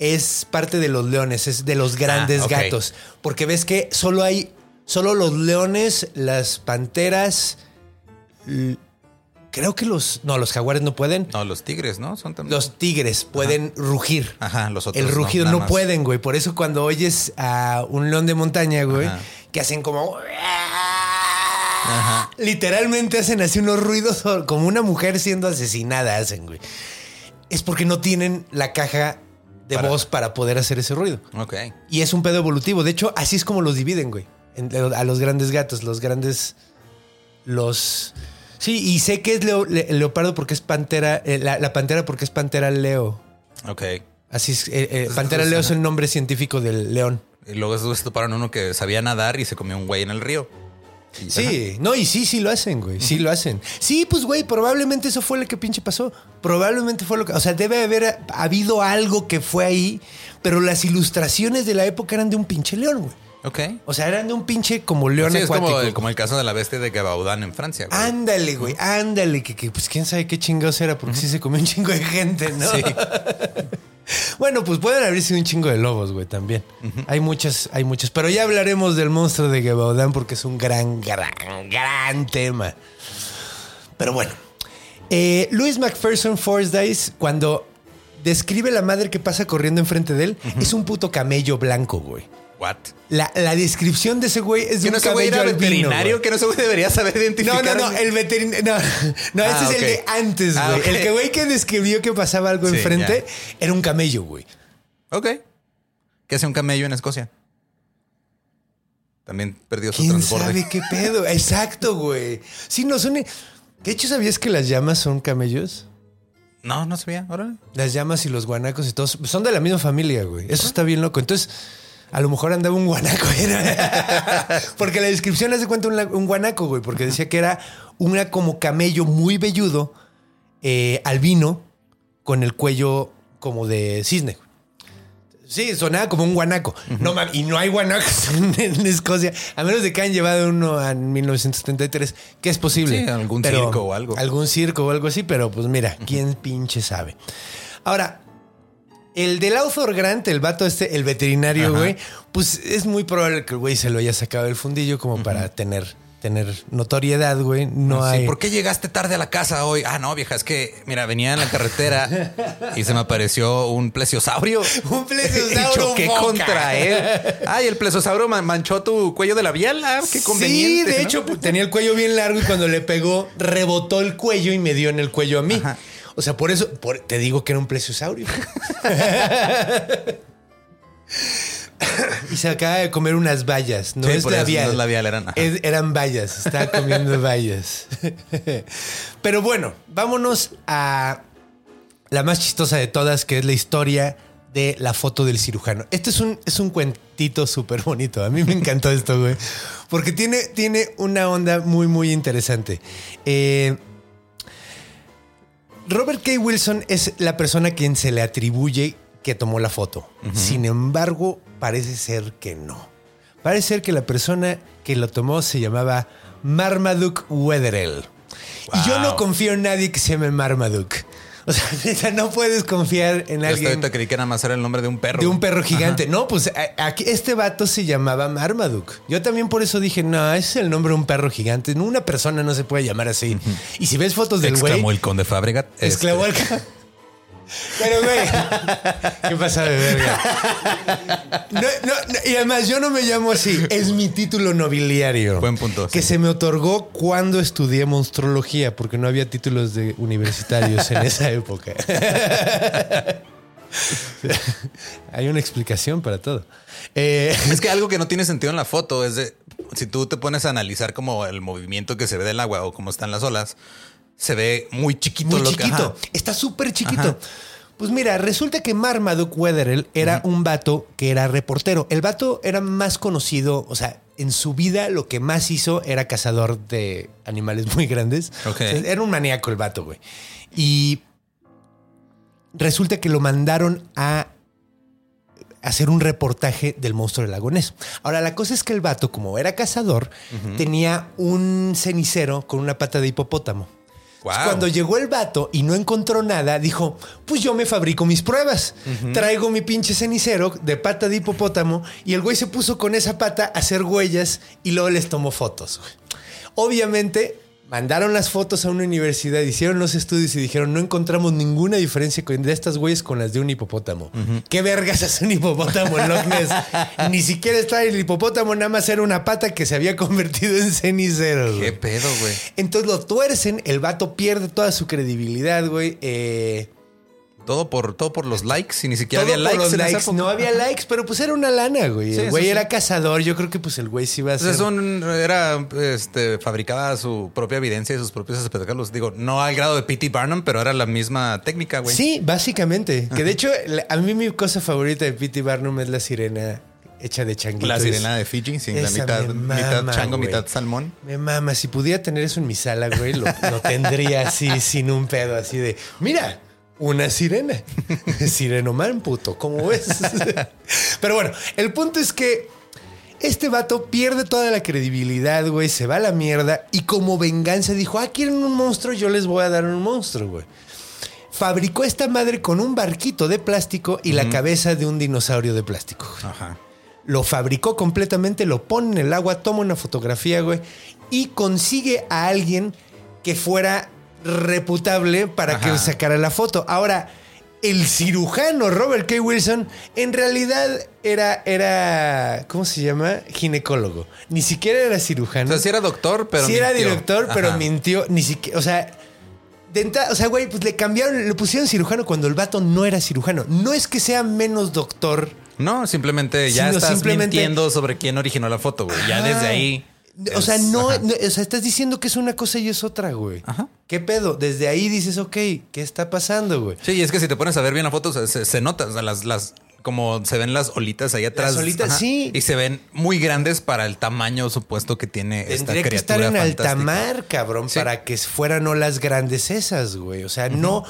es parte de los leones, es de los grandes Ah, gatos, porque ves que solo hay, solo los leones, las panteras, creo que los, no, los jaguares no pueden. No, los tigres, ¿no? Son también. Los tigres pueden rugir. Ajá, los otros. El rugido no, pueden, güey. Por eso cuando oyes a un león de montaña, güey, Ajá. que hacen como... Literalmente hacen así unos ruidos como una mujer siendo asesinada hacen, güey. Es porque no tienen la caja de Para- voz para poder hacer ese ruido. Ok. Y es un pedo evolutivo. De hecho, así es como los dividen, güey. A los grandes gatos, los grandes... Los... Sí, y sé que es leo- le- leopardo porque es pantera... eh, la, la pantera porque es pantera leo. Ok. Así es. eh, eh, Pantera Leo es el nombre científico del león. Y luego se toparon uno que sabía nadar y se comió un güey en el río. Sí, no, y sí, sí lo hacen, güey. Sí lo hacen. Sí, pues, güey, probablemente eso fue lo que pinche pasó. Probablemente fue lo que. O sea, debe haber habido algo que fue ahí, pero las ilustraciones de la época eran de un pinche león, güey. Ok. O sea, eran de un pinche como león Sí, es acuático. como el, como el caso de la bestia de Gabaudan en Francia. güey. Ándale, güey, ándale, que, que, pues quién sabe qué chingados era, porque sí se comió un chingo de gente, ¿no? Sí. Bueno, pues pueden haber sido un chingo de lobos, güey, también. Hay muchas, hay muchas. Pero ya hablaremos del monstruo de Gabaudan porque es un gran, gran, gran tema. Pero bueno. Eh, Louis McPherson Forsythe, cuando describe la madre que pasa corriendo enfrente de él, es un puto camello blanco, güey. What? La, la descripción de ese güey es de Que un no ese güey camello era albino, veterinario, güey. que no ese güey debería saber No, identificar. no, no, el veterinario. No, no Ah, ese es el de antes, güey. Ah, ok. El que güey que describió que pasaba algo Sí, enfrente ya. era un camello, güey. Ok. ¿Qué hace un camello en Escocia? También perdió su ¿Quién transborde. sabe qué pedo? Exacto, güey. Sí, no son. De hecho, ¿sabías que las llamas son camellos? No, no sabía. Órale. Las llamas y los guanacos y todos son de la misma familia, güey. Eso está bien loco. Entonces, a lo mejor andaba un guanaco. porque la descripción hace cuenta un, un guanaco, güey. Porque decía que era una como camello muy velludo, eh, albino, con el cuello como de cisne. Sí, sonaba como un guanaco. No mames, y no hay guanacos en, en Escocia, a menos de que hayan llevado uno en 1973, que es posible. Sí, algún circo o algo. Algún circo o algo así, pero pues mira, quién pinche sabe. Ahora, el del Author Grant, el vato este, el veterinario, Ajá. güey, pues es muy probable que el güey se lo haya sacado del fundillo como para tener, tener notoriedad, güey. No Sí, hay. ¿Por qué llegaste tarde a la casa hoy? Ah, no, vieja, es que, mira, venía en la carretera y se me apareció un plesiosaurio. Un plesiosauro Y choqué contra él. Ay, el plesiosauro man- manchó tu cuello de labial. Ah, qué conveniente. Sí, de ¿no? hecho, pues, tenía el cuello bien largo y cuando le pegó, rebotó el cuello y me dio en el cuello a mí. Ajá. O sea, por eso por- te digo que era un plesiosaurio. y se acaba de comer unas bayas. No Sí, es labial. no es labial, eran-. Es- eran bayas. Estaba comiendo bayas. Pero bueno, vámonos a la más chistosa de todas, que es la historia de la foto del cirujano. Este es un, es un cuentito súper bonito. A mí me encantó esto, güey. Porque tiene, tiene una onda muy, muy interesante. Eh, Robert K. Wilson es la persona a quien se le atribuye que tomó la foto. Sin embargo, parece ser que no. Parece ser que la persona que lo tomó se llamaba Marmaduke Wetherell. Y yo no confío en nadie que se llame Marmaduke. O sea, no puedes confiar en Yo alguien creí que nada más era el nombre de un perro. de un perro gigante. No, pues aquí este vato se llamaba Marmaduke. Yo también por eso dije, no, ese es el nombre de un perro gigante. Una persona no se puede llamar así. Y si ves fotos del güey, Exclamó el conde Fábregat. exclamó Este, el ca- Pero, güey, ¿qué pasa de verga? No, no, no, y además, yo no me llamo así. Es mi título nobiliario. Buen punto, Que sí. se me otorgó cuando estudié monstrología, porque no había títulos de universitarios en esa época. Hay una explicación para todo. Eh, Es que algo que no tiene sentido en la foto es de si tú te pones a analizar como el movimiento que se ve del agua o cómo están las olas, se ve muy chiquito. muy lo que- chiquito. ajá. Está súper chiquito. Pues mira, resulta que Marmaduke Wetherell era un vato que era reportero. El vato era más conocido, o sea, en su vida lo que más hizo era cazador de animales muy grandes. Ok. O sea, era un maníaco el vato, güey. Y resulta que lo mandaron a hacer un reportaje del monstruo del lago Ness. Ahora, la cosa es que el vato, como era cazador, tenía un cenicero con una pata de hipopótamo. Wow. Cuando llegó el vato y no encontró nada, dijo, pues yo me fabrico mis pruebas. Traigo mi pinche cenicero de pata de hipopótamo y el güey se puso con esa pata a hacer huellas y luego les tomó fotos. Obviamente, mandaron las fotos a una universidad, hicieron los estudios y dijeron, no encontramos ninguna diferencia de estas huellas con las de un hipopótamo. ¿Qué vergas hace un hipopótamo en Loch Ness? Ni siquiera está el hipopótamo, nada más era una pata que se había convertido en cenicero. güey. Qué pedo, güey. Entonces lo tuercen, el vato pierde toda su credibilidad, güey. Eh, Todo por, todo por los likes y ni siquiera todo había por likes los en likes. No había likes, pero pues era una lana, güey. Sí, el güey sí. era cazador. Yo creo que pues el güey sí iba a ser. Entonces un, era, este, fabricaba su propia evidencia y sus propios espectáculos. Digo, no al grado de P.T. Barnum, pero era la misma técnica, güey. Sí, básicamente. Que de hecho, a mí mi cosa favorita de P.T. Barnum es la sirena hecha de changuitos. La sirena de Fiji, sin la mitad, mitad chango, mitad salmón. Me mama, si pudiera tener eso en mi sala, güey, lo, lo tendría así, sin un pedo, así de, mira, una sirena. Sirenoman, puto, ¿cómo ves? Pero bueno, el punto es que este vato pierde toda la credibilidad, güey, se va a la mierda y como venganza dijo, ah, quieren un monstruo, yo les voy a dar un monstruo, güey. Fabricó esta madre con un barquito de plástico y la cabeza de un dinosaurio de plástico. güey Ajá. lo fabricó completamente, lo pone en el agua, toma una fotografía, güey, y consigue a alguien que fuera reputable para Ajá. que sacara la foto. Ahora, el cirujano Robert K. Wilson en realidad era, era, ¿cómo se llama? Ginecólogo. Ni siquiera era O cirujano. sea, sí era doctor, pero sí era mintió. director, pero Ajá. mintió. Ni siquiera, o sea... o sea, güey, pues le cambiaron, le pusieron cirujano cuando el vato no era cirujano. No es que sea menos doctor, No, simplemente ya estás simplemente- mintiendo sobre quién originó la foto, güey. Ya desde ahí. O sea, no, o sea, estás diciendo que es una cosa y es otra, güey. Ajá. ¿Qué pedo? Desde ahí dices, ok, ¿qué está pasando, güey? Sí, y es que si te pones a ver bien la foto, o sea, se, se nota, o sea, las, las, como se ven las olitas ahí atrás. olitas, sí. Y se ven muy grandes para el tamaño supuesto que tiene esta Tendría que estar criatura en alta fantástica. mar, cabrón, Sí. para que fueran olas grandes esas, güey. O sea, no.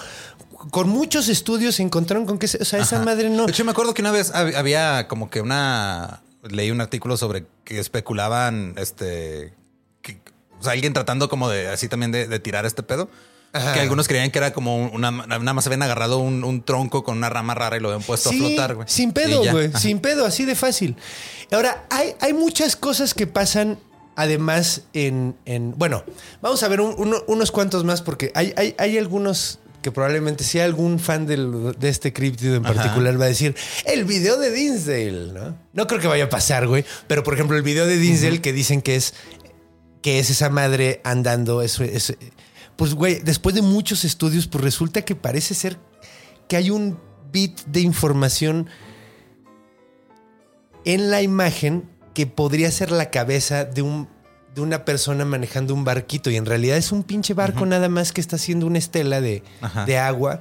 Con muchos estudios se encontraron con que, o sea, esa madre no. De hecho, me acuerdo que una vez hab- había como que una. Leí un artículo sobre que especulaban este. que- o sea, alguien tratando como de así también de, de tirar este pedo. Ajá. Que algunos creían que era como una. Nada más habían agarrado un, un tronco con una rama rara y lo habían puesto Sí, a flotar, güey. Sin pedo, güey. Sin pedo, así de fácil. Ahora, hay, hay muchas cosas que pasan además en. en- bueno, vamos a ver un- uno- unos cuantos más porque hay, hay, hay algunos que probablemente si algún fan del- de este críptido en Ajá. particular va a decir el video de Dinsdale, ¿no? No creo que vaya a pasar, güey. Pero por ejemplo, el video de Dinsdale que dicen que es que es esa madre andando, eso es, pues güey, después de muchos estudios, pues resulta que parece ser que hay un bit de información en la imagen que podría ser la cabeza de un de una persona manejando un barquito y en realidad es un pinche barco nada más que está haciendo una estela de, de agua.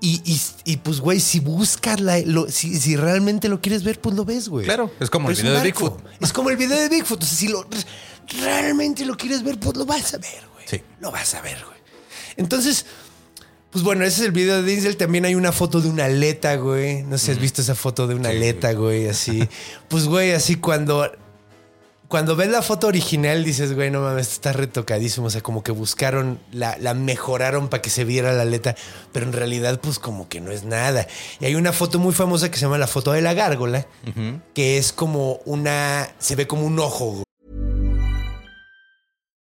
Y, y- y, pues, güey, si buscas la, lo- si, si realmente lo quieres ver, pues lo ves, güey. Claro, es como el video de. Bigfoot. Es como el video de Bigfoot. O sea, si lo, realmente lo quieres ver, pues lo vas a ver, güey. Sí. Lo vas a ver, güey. Entonces, Pues bueno, ese es el video de Denzel. También hay una foto de una aleta, güey. No sé si has visto esa foto de una aleta, güey, así. Pues, güey, así cuando. Cuando ves la foto original dices, güey, no mames, está retocadísimo. O sea, como que buscaron, la, la mejoraron para que se viera la aleta, pero en realidad, pues como que no es nada. Y hay una foto muy famosa que se llama la foto de la gárgola, que es como una. Se ve como un ojo, güey.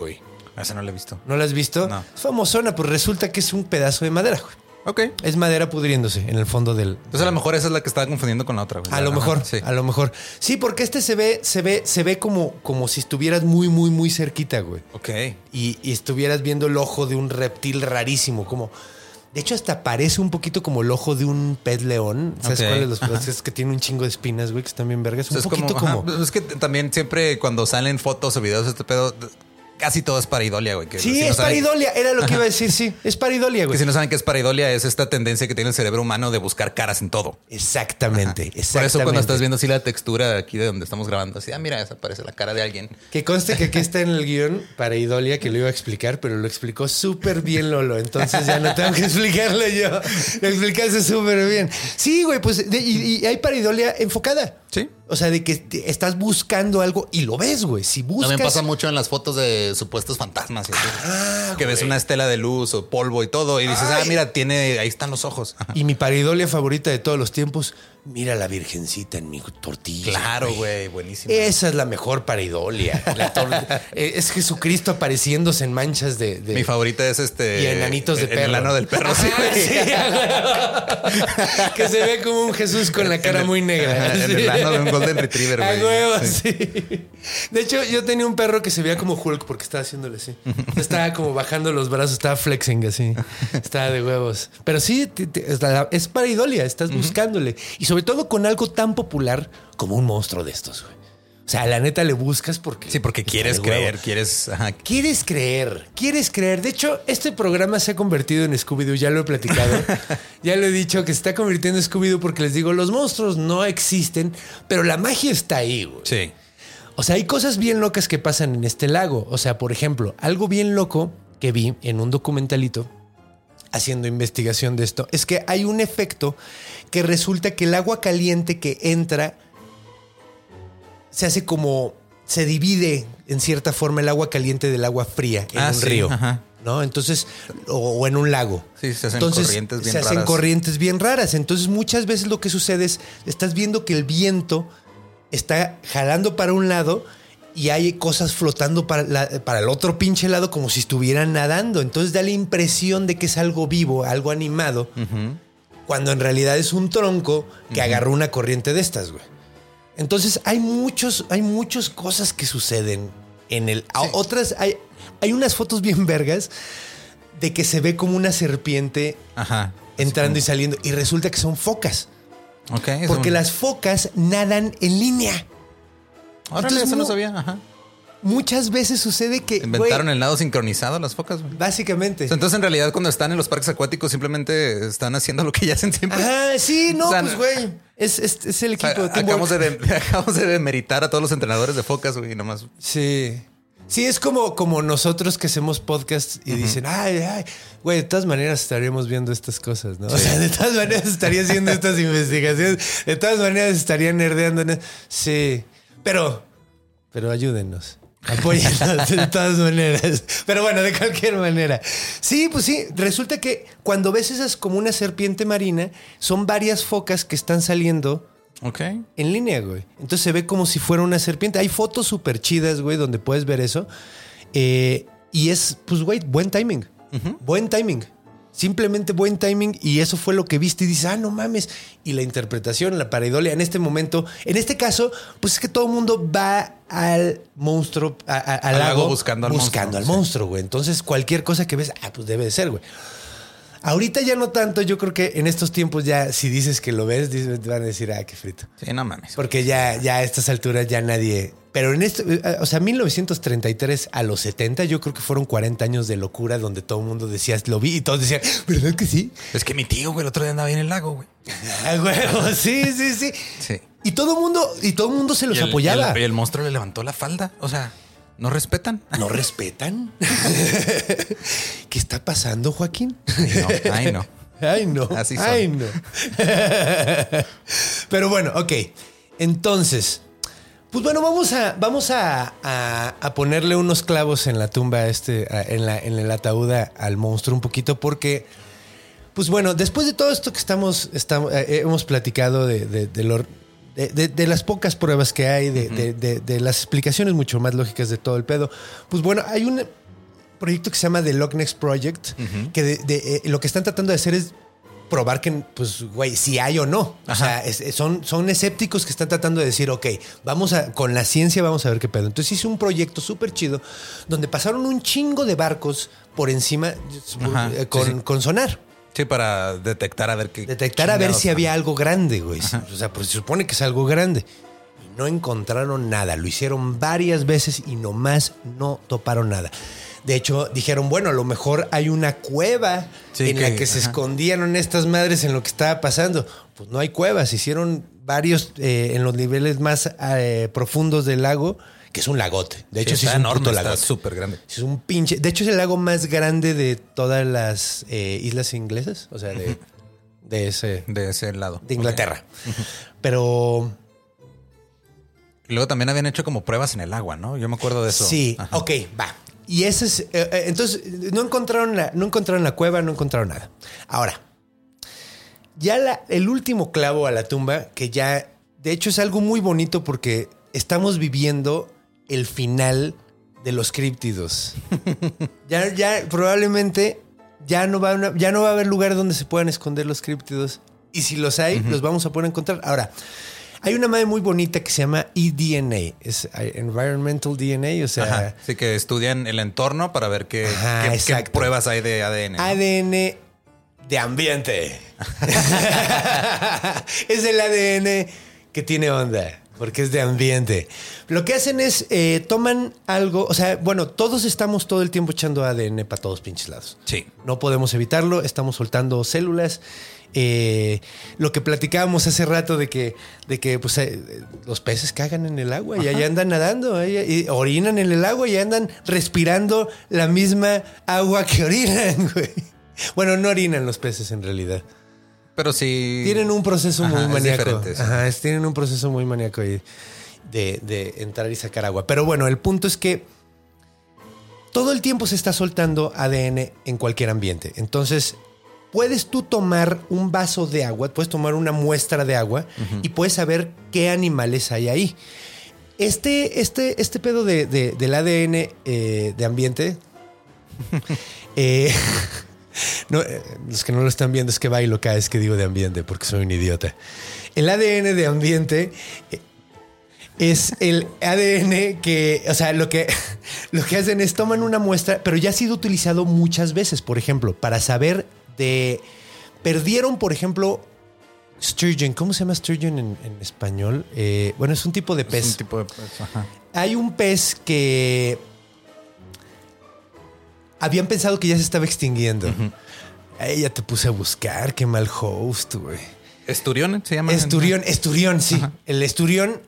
Güey. Ese no lo he visto. ¿No la has visto? No. Es famosona, pues resulta que es un pedazo de madera, güey. Ok. Es madera pudriéndose en el fondo del. Entonces a lo mejor esa es la que estaba confundiendo con la otra. güey. A lo Ajá, mejor, Sí. a lo mejor. Sí, porque este se ve, se ve, se ve como, como si estuvieras muy, muy, muy cerquita, güey. Ok. Y, y estuvieras viendo el ojo de un reptil rarísimo, como. De hecho, hasta parece un poquito como el ojo de un pez león. ¿Sabes Ok, cuál de los peces que tiene un chingo de espinas, güey? Que están bien vergas. Un poquito como, como. es que también siempre cuando salen fotos o videos de este pedo, casi todo es paridolia, güey. que Sí, si no es saben- paridolia. Era lo que iba a decir, sí. Es paridolia, Que güey. si no saben qué es paridolia, es esta tendencia que tiene el cerebro humano de buscar caras en todo. Exactamente, exactamente. Por eso cuando estás viendo así la textura aquí de donde estamos grabando, así, ah, mira, esa parece la cara de alguien. Que conste que aquí está en el guion para Idolia que lo iba a explicar, pero lo explicó súper bien Lolo. Entonces ya no tengo que explicarlo yo. Lo explicaste súper bien. Sí, güey, pues de- y, y hay para Idolia enfocada. Sí. O sea, de que estás buscando algo y lo ves, güey. Si buscas. También pasa mucho en las fotos de supuestos fantasmas. y así. Ah, que ves una estela de luz o polvo y todo y dices, ah, mira, tiene, ahí están los ojos. Y mi paridolia favorita de todos los tiempos, mira la virgencita en mi tortilla. Claro, güey, buenísimo. Esa es la mejor paridolia. La eh, es Jesucristo apareciéndose en manchas de. de- Mi favorita es este. Y enanitos de el- perro. El ano del perro. sí, Ajá, sí, que se ve como un Jesús con la cara el- muy negra. En el de un Golden Retriever, güey. huevo, Sí. sí. De hecho, yo tenía un perro que se veía como Hulk porque estaba haciéndole así. Estaba como bajando los brazos, estaba flexing así. Estaba de huevos. Pero sí, te- te- es la- es para idolia, estás buscándole. Y sobre todo con algo tan popular como un monstruo de estos, güey. O sea, la neta le buscas porque. Sí, porque quieres creer, quieres. ajá. Quieres creer, quieres creer. De hecho, este programa se ha convertido en Scooby-Doo, ya lo he platicado. ya lo he dicho que se está convirtiendo en Scooby-Doo porque les digo, los monstruos no existen, pero la magia está ahí, güey. Sí. O sea, hay cosas bien locas que pasan en este lago. O sea, por ejemplo, algo bien loco que vi en un documentalito haciendo investigación de esto es que hay un efecto que resulta que el agua caliente que entra se hace como se divide en cierta forma el agua caliente del agua fría en Ah, un sí, río, ajá. ¿no? Entonces o, o en un lago. Sí, se hacen Entonces, corrientes bien se hacen raras. corrientes bien raras. Entonces, muchas veces lo que sucede es, estás viendo que el viento está jalando para un lado y hay cosas flotando para, la- para el otro pinche lado como si estuvieran nadando. Entonces da la impresión de que es algo vivo, algo animado, cuando en realidad es un tronco que agarró una corriente de estas, güey. Entonces hay muchos, hay muchas cosas que suceden en el. Otras, hay, hay unas fotos bien vergas de que se ve como una serpiente Ajá. entrando y saliendo. Y resulta que son focas. Porque un- las focas nadan en línea. Órale, entonces, eso no sabía. Ajá. Muchas veces sucede que. Inventaron el nado sincronizado las focas, güey. Básicamente. Entonces, en realidad, cuando están en los parques acuáticos, simplemente están haciendo lo que ya hacen siempre. Ajá, sí, no, O sea, pues, güey. Es, es- es el O sea, equipo de teamwork. acabamos, de, de- acabamos de demeritar a todos los entrenadores de focas, güey, nomás. Sí. Sí, es como, como nosotros que hacemos podcasts y dicen, ay, ay, güey, de todas maneras estaríamos viendo estas cosas, ¿no? O sea, de todas maneras estaría haciendo estas investigaciones, de todas maneras estaría nerdeando. en- Sí, pero, pero ayúdenos. Apóyennos de todas maneras. Pero bueno, de cualquier manera. Sí, pues sí, resulta que cuando ves esas como una serpiente marina, son varias focas que están saliendo Ok. en línea, güey. Entonces se ve como si fuera una serpiente. Hay fotos súper chidas, güey, donde puedes ver eso. Eh, y es, pues, güey, buen timing. Buen timing. Simplemente buen timing y eso fue lo que viste y dices, ah, no mames. Y la interpretación, la pareidolia en este momento, en este caso, pues es que todo el mundo va al monstruo, a- a- al, Al lago lago buscando al buscando monstruo, al monstruo, güey. Entonces cualquier cosa que ves, ah, pues debe de ser, güey. Ahorita ya no tanto, yo creo que en estos tiempos ya, si dices que lo ves, te van a decir, ah, qué frito. Sí, no mames. Porque ya, ya a estas alturas ya nadie. Pero en esto, eh, o sea, 1933 a los 70, yo creo que fueron 40 años de locura donde todo el mundo decía, lo vi y todos decían, ¿verdad que sí? Es que mi tío, güey, el otro día andaba en el lago, güey. Ah, huevo, sí, sí, sí. Sí. Y todo el mundo, y todo el mundo se los Y el- apoyaba. Y el, y el monstruo le levantó la falda. O sea, ¿no respetan? ¿No respetan? ¿Qué está pasando, Joaquín? No, ay, no. Ay, no. Así son. Ay, no. Pero bueno, ok. Entonces, pues bueno, vamos a, vamos a, a- a ponerle unos clavos en la tumba, este, en, la, en el ataúd al monstruo un poquito, porque, pues bueno, después de todo esto que estamos, estamos eh, hemos platicado de, de- de lo- las pocas pruebas que hay, de, de- las explicaciones mucho más lógicas de todo el pedo, pues bueno, hay un proyecto que se llama The Loch Ness Project, que eh, lo que están tratando de hacer es probar que, pues, güey, si hay o no. O sea, es- son, son escépticos que están tratando de decir, ok, vamos a, con la ciencia vamos a ver qué pedo. Entonces hice un proyecto súper chido donde pasaron un chingo de barcos por encima Ajá, eh, sí, con, sí. con sonar. Sí, para detectar a ver qué. Detectar a ver si había algo grande, güey. O sea, pues se supone que es algo grande. Y no encontraron nada. Lo hicieron varias veces y nomás no toparon nada. De hecho, dijeron, bueno, a lo mejor hay una cueva Sí, en la que- se ajá. escondieron estas madres en lo que estaba pasando. Pues no hay cuevas. Hicieron varios eh, en los niveles más eh, profundos del lago, que es un lagote. De hecho, sí, está es un enorme, puto está lagote. súper grande. Es un pinche. De hecho, es el lago más grande de todas las eh, islas inglesas. O sea, de, de ese. De ese lado. De Inglaterra. Pero luego también habían hecho como pruebas en el agua, ¿no? Yo me acuerdo de eso. sí, Ajá. ok, va. Y ese es. eh, eh, entonces, no encontraron, la, no encontraron la cueva, no encontraron nada. Ahora, ya la- el último clavo a la tumba, que ya. De hecho, es algo muy bonito porque estamos viviendo el final de los críptidos. ya, ya, probablemente ya no, va una- ya no va a haber lugar donde se puedan esconder los críptidos. Y si los hay, los vamos a poder encontrar. Ahora, hay una madre muy bonita que se llama eDNA, es eh, Environmental DNA, o sea, Ajá. Sí, que estudian el entorno para ver qué, Ajá, qué- pruebas hay de ADN. ¿no? ADN de ambiente. es el ADN que tiene onda, porque es de ambiente. Lo que hacen es, eh, toman algo, o sea, bueno, todos estamos todo el tiempo echando ADN para todos pinches lados. Sí. No podemos evitarlo, estamos soltando células. Eh, lo que platicábamos hace rato de que, de que pues, eh, los peces cagan en el agua y allá andan nadando, ahí- y orinan en el agua y andan respirando la misma agua que orinan, güey. Bueno, no orinan los peces en realidad. Pero sí. Tienen un proceso Ajá, muy maníaco. diferente, sí. Ajá, es- tienen un proceso muy maníaco ahí de, de entrar y sacar agua. Pero bueno, el punto es que todo el tiempo se está soltando ADN en cualquier ambiente. Entonces, puedes tú tomar un vaso de agua, puedes tomar una muestra de agua y puedes saber qué animales hay ahí. Este, este, este pedo de, de- del ADN eh, de ambiente. eh, no, eh, los que no lo están viendo es que bailo cada vez que digo de ambiente porque soy un idiota. El ADN de ambiente eh, es el ADN que, o sea, lo que, lo que hacen es toman una muestra, pero ya ha sido utilizado muchas veces, por ejemplo, para saber Perdieron, por ejemplo, sturgeon. ¿Cómo se llama sturgeon en, en español? Eh, bueno, es un tipo de Es pez. un tipo de pez, ajá. Hay un pez que habían pensado que ya se estaba extinguiendo. Ahí ya te puse a buscar, qué mal host, güey. Esturión se llama. Esturión, esturión, sí. El esturión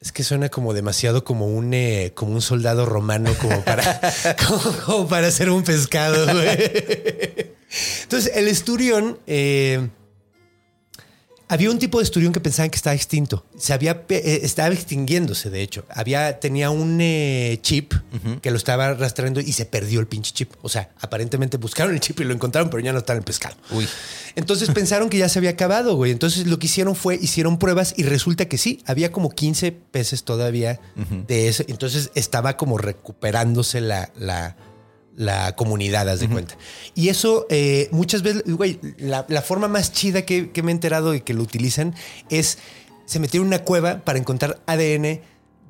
es que suena como demasiado como un eh, como un soldado romano, como para, como, como para hacer un pescado, güey. Entonces, el esturión. eh, había un tipo de esturión que pensaban que estaba extinto. Se había, eh, estaba extinguiéndose, de hecho. Había, tenía un eh, chip que lo estaba arrastrando y se perdió el pinche chip. O sea, aparentemente buscaron el chip y lo encontraron, pero ya no está en el pescado. Uy. Entonces pensaron que ya se había acabado, güey. Entonces lo que hicieron fue, hicieron pruebas y resulta que sí, había como 15 peces todavía de eso. Entonces estaba como recuperándose la, la, la comunidad, haz de cuenta. Y eso eh, muchas veces, güey, la, la forma más chida que, que me he enterado y que lo utilizan es se metieron en una cueva para encontrar ADN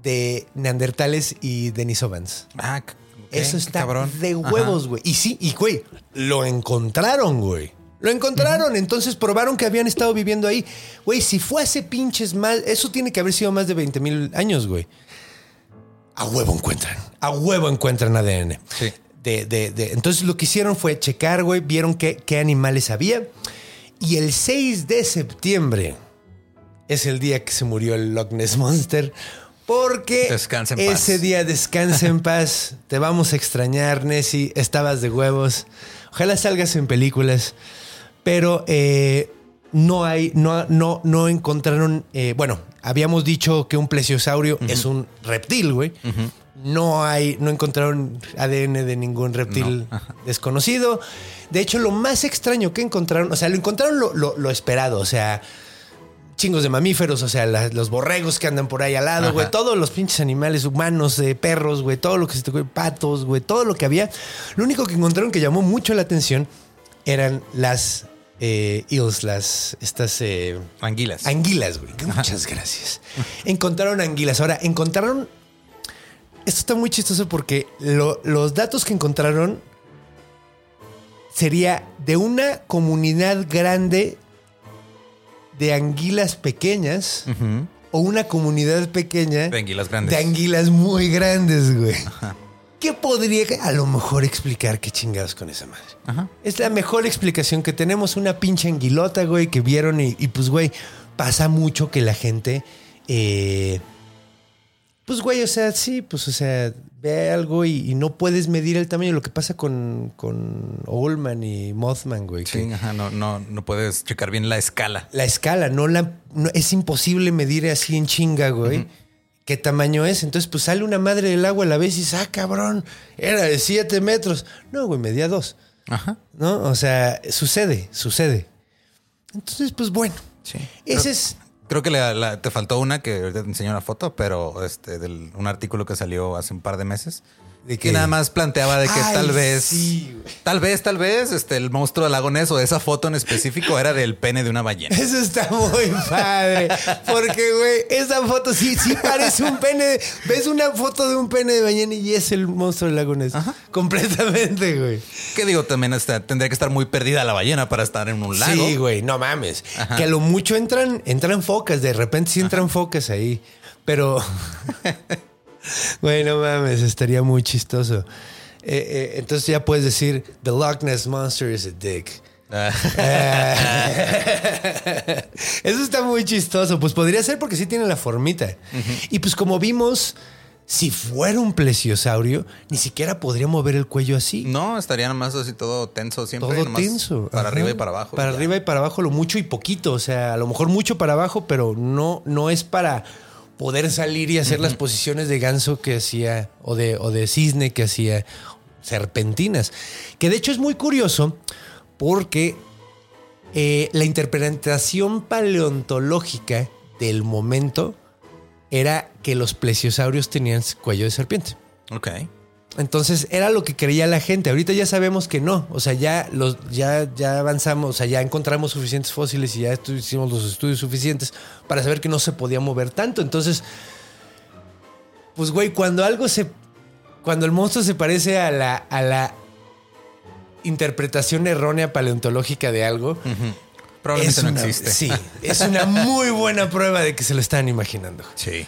de neandertales y denisovans. Ah, Eso está cabrón. de huevos, güey. Y sí, y güey, lo encontraron, güey. Lo encontraron, entonces probaron que habían estado viviendo ahí. Güey, si fue hace pinches mal, eso tiene que haber sido más de 20 mil años, güey. A huevo encuentran. A huevo encuentran ADN. Sí. De, de- de- entonces lo que hicieron fue checar, güey, vieron qué, qué animales había. Y el 6 de septiembre es el día que se murió el Loch Ness Monster. Porque Descansa en paz. ese día descansa en paz. Te vamos a extrañar, Nessie. Estabas de huevos. Ojalá salgas en películas. Pero eh, no hay, no, no, no encontraron. eh, bueno, habíamos dicho que un plesiosaurio es un reptil, güey. No hay, no encontraron ADN de ningún reptil desconocido. De hecho, lo más extraño que encontraron, o sea, lo encontraron lo, lo- lo esperado, o sea, chingos de mamíferos, o sea, la- los borregos que andan por ahí al lado, güey, todos los pinches animales humanos, eh, perros, güey, todo lo que se te patos, güey, todo lo que había. Lo único que encontraron que llamó mucho la atención eran las eh, eels, las, estas eh, Anguilas. anguilas, güey. Muchas gracias. Encontraron anguilas. Ahora, encontraron... Esto está muy chistoso porque lo- los datos que encontraron sería de una comunidad grande de anguilas pequeñas o una comunidad pequeña De anguilas grandes. de anguilas muy grandes, güey. ¿Qué podría a lo mejor explicar qué chingados con esa madre? Ajá. Es la mejor explicación que tenemos. Una pinche anguilota, güey, que vieron y, y, pues, güey, pasa mucho que la gente... eh, pues, güey, o sea, sí, pues, o sea, ve algo y, y no puedes medir el tamaño. Lo que pasa con, con Oldman y Mothman, güey. que Sí, ajá, no, no, no puedes checar bien la escala. La escala, no la... no- es imposible medir así en chinga, güey. ¿Qué tamaño es? Entonces, pues sale una madre del agua a la vez y dices, ah, cabrón, era de 7 metros. No, güey, medía dos. Ajá. ¿No? O sea, sucede, sucede. Entonces, pues bueno. Sí. Ese es. Creo que la- la- te faltó una que ahorita te enseñó una foto, pero este, del, un artículo que salió hace un par de meses. ¿De que nada más planteaba de que Ay, tal vez, sí, tal vez, tal vez, este, el monstruo del lago Ness o esa foto en específico era del pene de una ballena. Eso está muy padre. Porque, güey, esa foto sí, sí parece un pene. Ves una foto de un pene de ballena y es el monstruo del lago Ness. Completamente, güey. Que digo, también este, tendría que estar muy perdida la ballena para estar en un lago. Sí, güey, no mames. Que a lo mucho entran, entran focas, de repente sí entran focas ahí. Pero, güey, no mames, estaría muy chistoso. Eh, eh, entonces ya puedes decir, The Loch Ness Monster is a dick. Ah, Eso está muy chistoso. Pues podría ser porque sí tiene la formita. Y pues como vimos, si fuera un plesiosaurio, ni siquiera podría mover el cuello así. no, estaría nomás así todo tenso siempre. Todo nomás tenso. Para Ajá. arriba y para abajo. Para ya. arriba y para abajo, lo mucho y poquito. O sea, a lo mejor mucho para abajo, pero no, no es para poder salir y hacer las posiciones de ganso que hacía, o de, o de cisne que hacía, serpentinas. Que de hecho es muy curioso porque eh, la interpretación paleontológica del momento era que los plesiosaurios tenían cuello de serpiente. Ok. Entonces era lo que creía la gente. Ahorita ya sabemos que no. O sea, ya los, ya, ya avanzamos, o sea, ya encontramos suficientes fósiles y ya hicimos los estudios suficientes para saber que no se podía mover tanto. Entonces, pues güey, cuando algo se. Cuando el monstruo se parece a la, a la interpretación errónea paleontológica de algo. Probablemente no existe. Sí, es una muy buena prueba de que se lo están imaginando. Sí.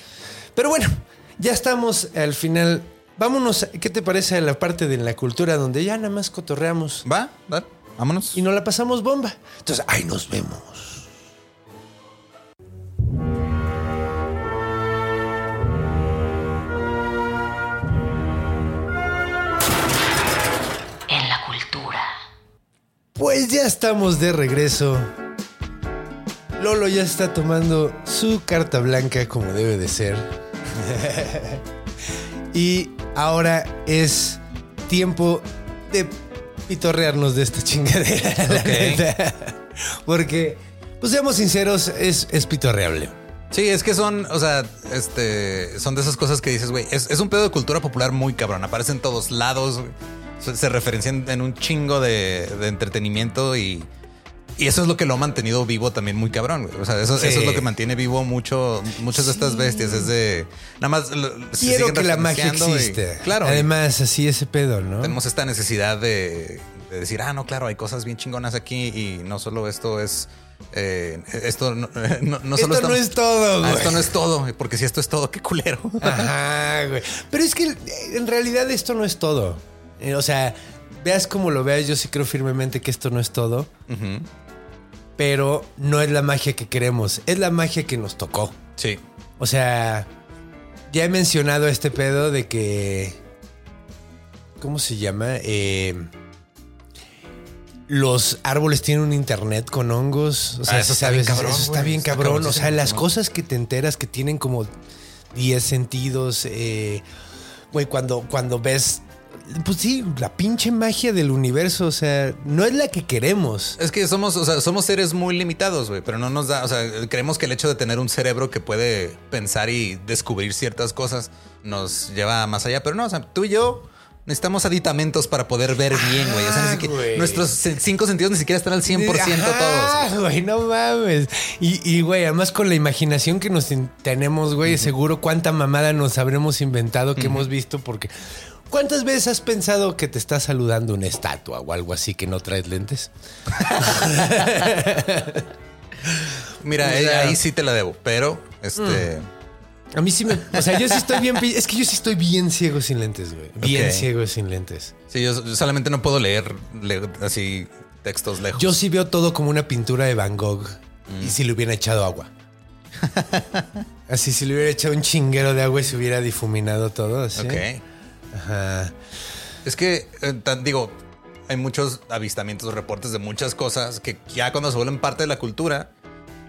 Pero bueno, ya estamos al final. Vámonos, ¿qué te parece a la parte de la cultura donde ya nada más cotorreamos Va, va, vámonos. y no la pasamos bomba? Entonces, ahí nos vemos. En la cultura. Pues ya estamos de regreso. Lolo ya está tomando su carta blanca como debe de ser. y ahora es tiempo de pitorrearnos de esta chingadera. la Ok. neta. Porque, pues seamos sinceros, es, es pitorreable. Sí, es que son, o sea, este, son de esas cosas que dices, güey, es, es un pedo de cultura popular muy cabrón. Aparece en todos lados. se, se referencia en, en un chingo de, de entretenimiento y, y eso es lo que lo ha mantenido vivo también muy cabrón. güey. O sea, eso, Sí. eso es lo que mantiene vivo mucho, muchas de estas bestias. Es de nada más. Quiero que la magia y- existe. claro. Además, así ese pedo, ¿no? tenemos esta necesidad de, de decir, ah, no, claro, hay cosas bien chingonas aquí y no solo esto es. eh, esto no, no, no solo Esto no es todo, Ah, güey. esto no es todo, porque si esto es todo, qué culero. Ajá, güey. Pero es que en realidad esto no es todo. Eh, O sea, veas como lo veas, yo sí creo firmemente que esto no es todo. Ujú. Pero no es la magia que queremos, es la magia que nos tocó. Sí. O sea, ya he mencionado este pedo de que. ¿Cómo se llama? Eh, los árboles tienen un internet con hongos. O sea, Ah, eso está cabrón, Eso está bien Está cabrón. O sea, las cosas que te enteras que tienen como 10 sentidos. eh, Güey, cuando, cuando ves. Pues sí, la pinche magia del universo. O sea, no es la que queremos. Es que somos, o sea, somos seres muy limitados, güey, pero no nos da, o sea, creemos que el hecho de tener un cerebro que puede pensar y descubrir ciertas cosas nos lleva más allá, pero no, o sea, tú y yo necesitamos aditamentos para poder ver bien, güey. O sea, ni Ah, siquiera- nuestros cinco sentidos ni siquiera están al 100% Ajá, todos. güey, no mames. Y, y, güey, además con la imaginación que nos tenemos, güey, seguro cuánta mamada nos habremos inventado que hemos visto porque... ¿Cuántas veces has pensado que te está saludando una estatua o algo así que no traes lentes? Mira, O eh, sea- ahí sí te la debo, pero este A mí sí me... O sea, yo sí estoy bien... Es que yo sí estoy bien ciego sin lentes, güey. Bien ciego sin lentes. sí, yo solamente no puedo leer, leer así textos lejos. Yo sí veo todo como una pintura de Van Gogh. Y si le hubiera echado agua. Así, si le hubiera echado un chinguero de agua y se hubiera difuminado todo. Así. Ok. Ajá. Es que, eh, tan- digo, hay muchos avistamientos, reportes de muchas cosas que ya cuando se vuelven parte de la cultura,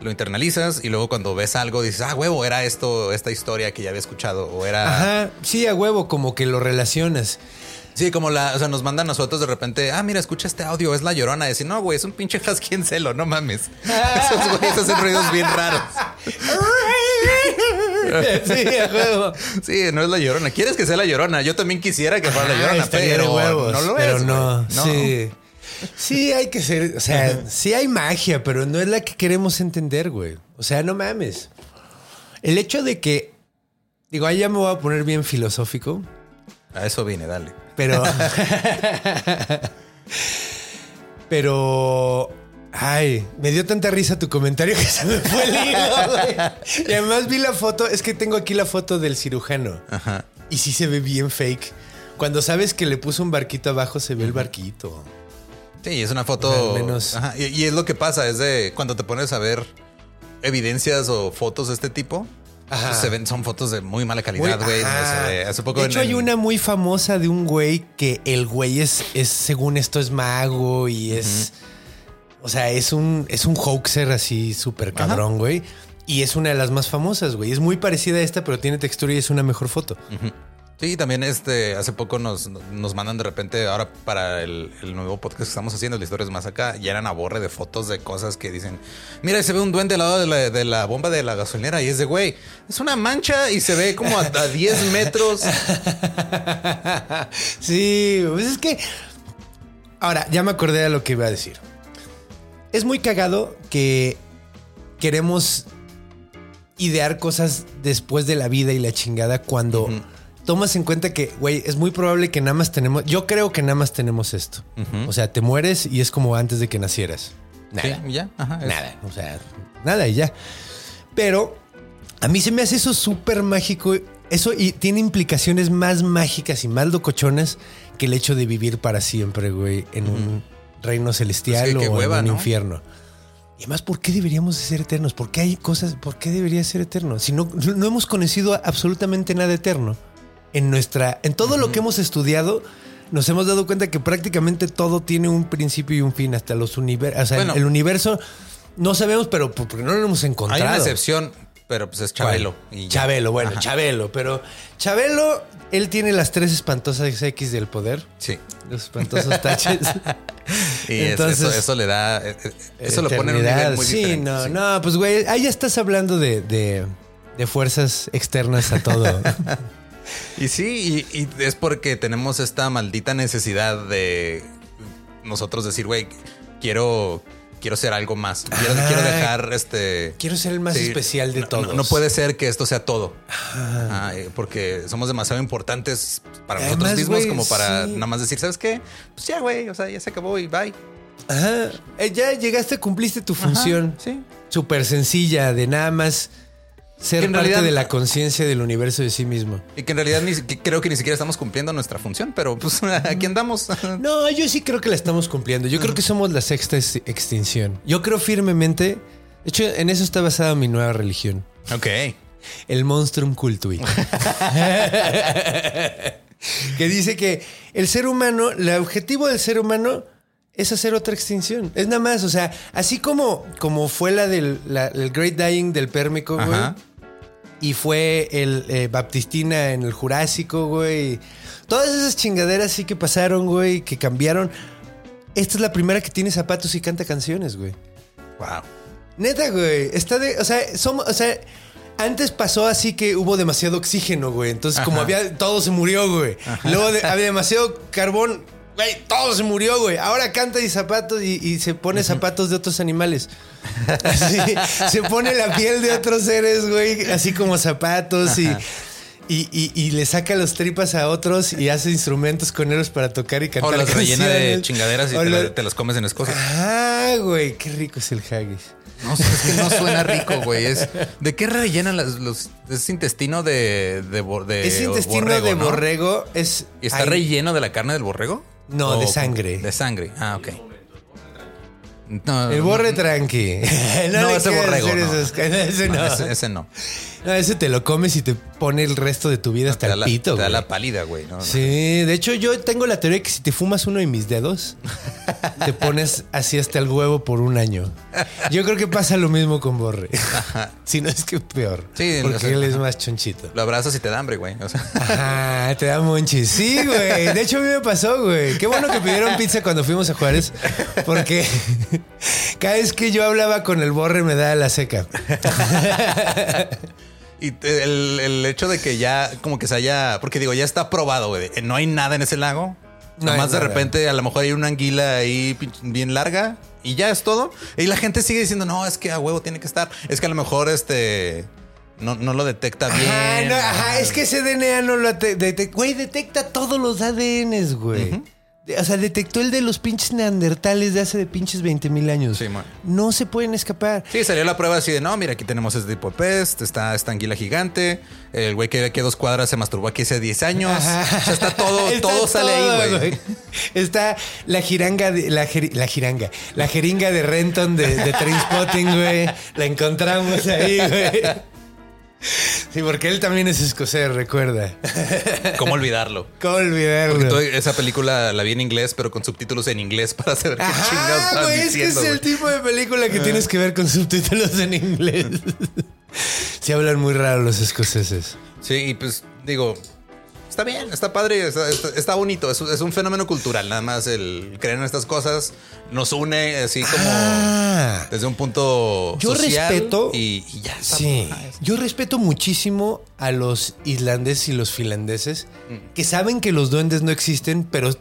lo internalizas y luego cuando ves algo dices, ah, huevo, era esto, esta historia que ya había escuchado o era... Ajá, sí, a huevo, como que lo relacionas. Sí, como la, o sea, nos mandan a nosotros de repente, ah, mira, escucha este audio, es la llorona. Decir, no, güey, es un pinche husky en celo, no mames. Esos güeyes hacen ruidos bien raros. sí, a huevo. Sí, no es la llorona. ¿Quieres que sea la llorona? Yo también quisiera que fuera la Ah, llorona, estaría pero huevos, no lo pero es. no, güey. No. Sí. Sí, hay que ser, o sea, sí hay magia, pero no es la que queremos entender, güey. O sea, no mames. El hecho de que, digo, ahí ya me voy a poner bien filosófico, A eso vine, dale. Pero... pero... Ay, me dio tanta risa tu comentario que se me fue el hilo, güey. Y además vi la foto, es que tengo aquí la foto del cirujano. Ajá. Y sí se ve bien fake. Cuando sabes que le puso un barquito abajo, se ve el barquito. Sí, es una foto. Al menos- Ajá, Y, y es lo que pasa, es de cuando te pones a ver evidencias o fotos de este tipo, Ajá. se ven, son fotos de muy mala calidad, güey. Hace poco de en- hecho, hay una muy famosa de un güey que el güey es, es según esto, es mago y es. O sea, es un, es un hoaxer así súper cabrón, güey. Y es una de las más famosas, güey. Es muy parecida a esta, pero tiene textura y es una mejor foto. Sí, también este, hace poco nos, nos mandan de repente, ahora para el, el nuevo podcast que estamos haciendo, la historia es más acá, ya eran a borre de fotos de cosas que dicen, mira, se ve un duende al lado de la, de la bomba de la gasolinera y es de, güey, es una mancha y se ve como a, a 10 metros. sí, pues es que. Ahora, ya me acordé de lo que iba a decir. Es muy cagado que queremos idear cosas después de la vida y la chingada cuando tomas en cuenta que, güey, es muy probable que nada más tenemos. Yo creo que nada más tenemos esto. O sea, te mueres y es como antes de que nacieras. Nada. Sí, ya, ajá, Nada. O sea, nada y ya. Pero a mí se me hace eso súper mágico. Eso y tiene implicaciones más mágicas y más locochonas que el hecho de vivir para siempre, güey, en un reino celestial Pues que- o hueva, en un ¿no? infierno. Y además, ¿por qué deberíamos de ser eternos? ¿Por qué hay cosas? ¿Por qué debería ser eterno? Si no, no hemos conocido absolutamente nada eterno. En nuestra, en todo lo que hemos estudiado, nos hemos dado cuenta que prácticamente todo tiene un principio y un fin, hasta los universos. O sea, Bueno. el universo no sabemos, pero porque no lo hemos Hay encontrado. una excepción, pero pues es Chabelo. Y. Chabelo, bueno, Ajá. Chabelo, pero Chabelo, él tiene las tres espantosas X del poder. Sí. Los espantosos taches. Y es- Entonces- eso, eso le da. eh, eh, Eso lo pone en un nivel muy sí, diferente. no, sí. no, pues güey, ahí ya estás hablando de, de- de fuerzas externas a todo. Y sí, y, y es porque tenemos esta maldita necesidad de nosotros decir, güey, quiero, quiero ser algo más. Quiero, quiero dejar este. Quiero ser el más Sí, especial de no- todos. No, no puede ser que esto sea todo. Ah, eh, porque somos demasiado importantes para nosotros mismos como para sí. nada más decir, ¿sabes qué? Pues ya, güey, o sea, ya se acabó y bye. Ajá. Eh, ya llegaste, cumpliste tu función. sí. Súper sencilla, de nada más ser parte realidad- de la conciencia del universo de sí mismo. Y que en realidad ni, que creo que ni siquiera estamos cumpliendo nuestra función, pero pues aquí andamos. No, yo sí creo que la estamos cumpliendo. Yo creo que somos la sexta ex- extinción. Yo creo firmemente. De hecho, en eso está basada mi nueva religión. ok. El Monstrum Cultui. que dice que el ser humano, el objetivo del ser humano es hacer otra extinción. Es nada más, o sea, así como, como fue la del la- el Great Dying del Pérmico, güey. Y fue el eh, Baptistina en el Jurásico, güey. Todas esas chingaderas sí que pasaron, güey, que cambiaron. Esta es la primera que tiene zapatos y canta canciones, güey. Wow. Neta, güey. Está de. O sea, somos. O sea. Antes pasó así que hubo demasiado oxígeno, güey. Entonces, como había. Todo se murió, güey. Luego de- había demasiado carbón. Güey, todo se murió, güey. Ahora canta y zapatos y, y se pone zapatos de otros animales. Así, se pone la piel de otros seres, güey. Así como zapatos y. Y, y- y le saca los tripas a otros y hace instrumentos con ellos para tocar y cantar. O las rellena de canciones. chingaderas y O te, lo- la- te las comes en Escocia. Ah, güey, qué rico es el haggis. No sé, es que no suena rico, güey. Es, ¿De qué rellenan las- los, Es intestino de, de, Es intestino de ¿no? borrego. Es. ¿Y está ay, relleno de la carne del borrego? No, de ¿O- sangre. De sangre. Ah, ok. No, El borre tranqui. No, le ese borrego, no. cosas. Ese no. Ese, ese no. No, ese te lo comes y te pone el resto de tu vida hasta el la, pito, te da la pálida, güey. No. Sí, de hecho yo tengo la teoría que si te fumas uno de mis dedos, te pones así hasta el huevo por un año. Yo creo que pasa lo mismo con Borre. Si no es que peor. Sí, porque o sea, él es más chonchito. Lo abrazas y te da hambre, güey. O sea, Ajá, te da monchis. Sí, güey. De hecho, a mí me pasó, güey. Qué bueno que pidieron pizza cuando fuimos a Juárez, porque cada vez que yo hablaba con el borre me da la seca. Y el, el hecho de que ya como que se haya... Porque digo, ya está probado, güey. No hay nada en ese lago. No Nada hay más de repente a lo mejor hay una anguila ahí bien larga y ya es todo. Y la gente sigue diciendo, no, es que a huevo tiene que estar. Es que a lo mejor este... No, no lo detecta bien. Ajá, no, ajá, es que ese DNA no lo detecta. Güey, detecta todos los ADNs, güey. O sea, detectó el de los pinches neandertales de hace de pinches 20 mil años. Sí, man. no se pueden escapar. Sí, salió la prueba así de, no, mira, aquí tenemos este tipo de pest, está esta anguila gigante, el güey que vive aquí a dos cuadras se masturbó aquí hace 10 años. Ajá. O sea, está todo, Está todo sale todo, ahí, güey. Está la jiranga de, la, la jiranga, la jeringa de Renton de, de Trainspotting, güey. La encontramos ahí, güey. Sí, porque él también es escocés, recuerda. ¿Cómo olvidarlo? ¿Cómo olvidarlo? Porque toda esa película la vi en inglés, pero con subtítulos en inglés para saber qué chingados Ajá, estaban güey, es que diciendo. es el tipo de película que tienes que ver con subtítulos en inglés. Sí hablan muy raro los escoceses. Sí, y pues digo, está bien, está padre, está, está- está bonito, es, es un fenómeno cultural, nada más el creer en estas cosas nos une así como Ah. desde un punto Yo social respeto- y, y ya está. Sí, Ah, yo respeto muchísimo a los islandeses y los finlandeses Mm. que saben que los duendes no existen, pero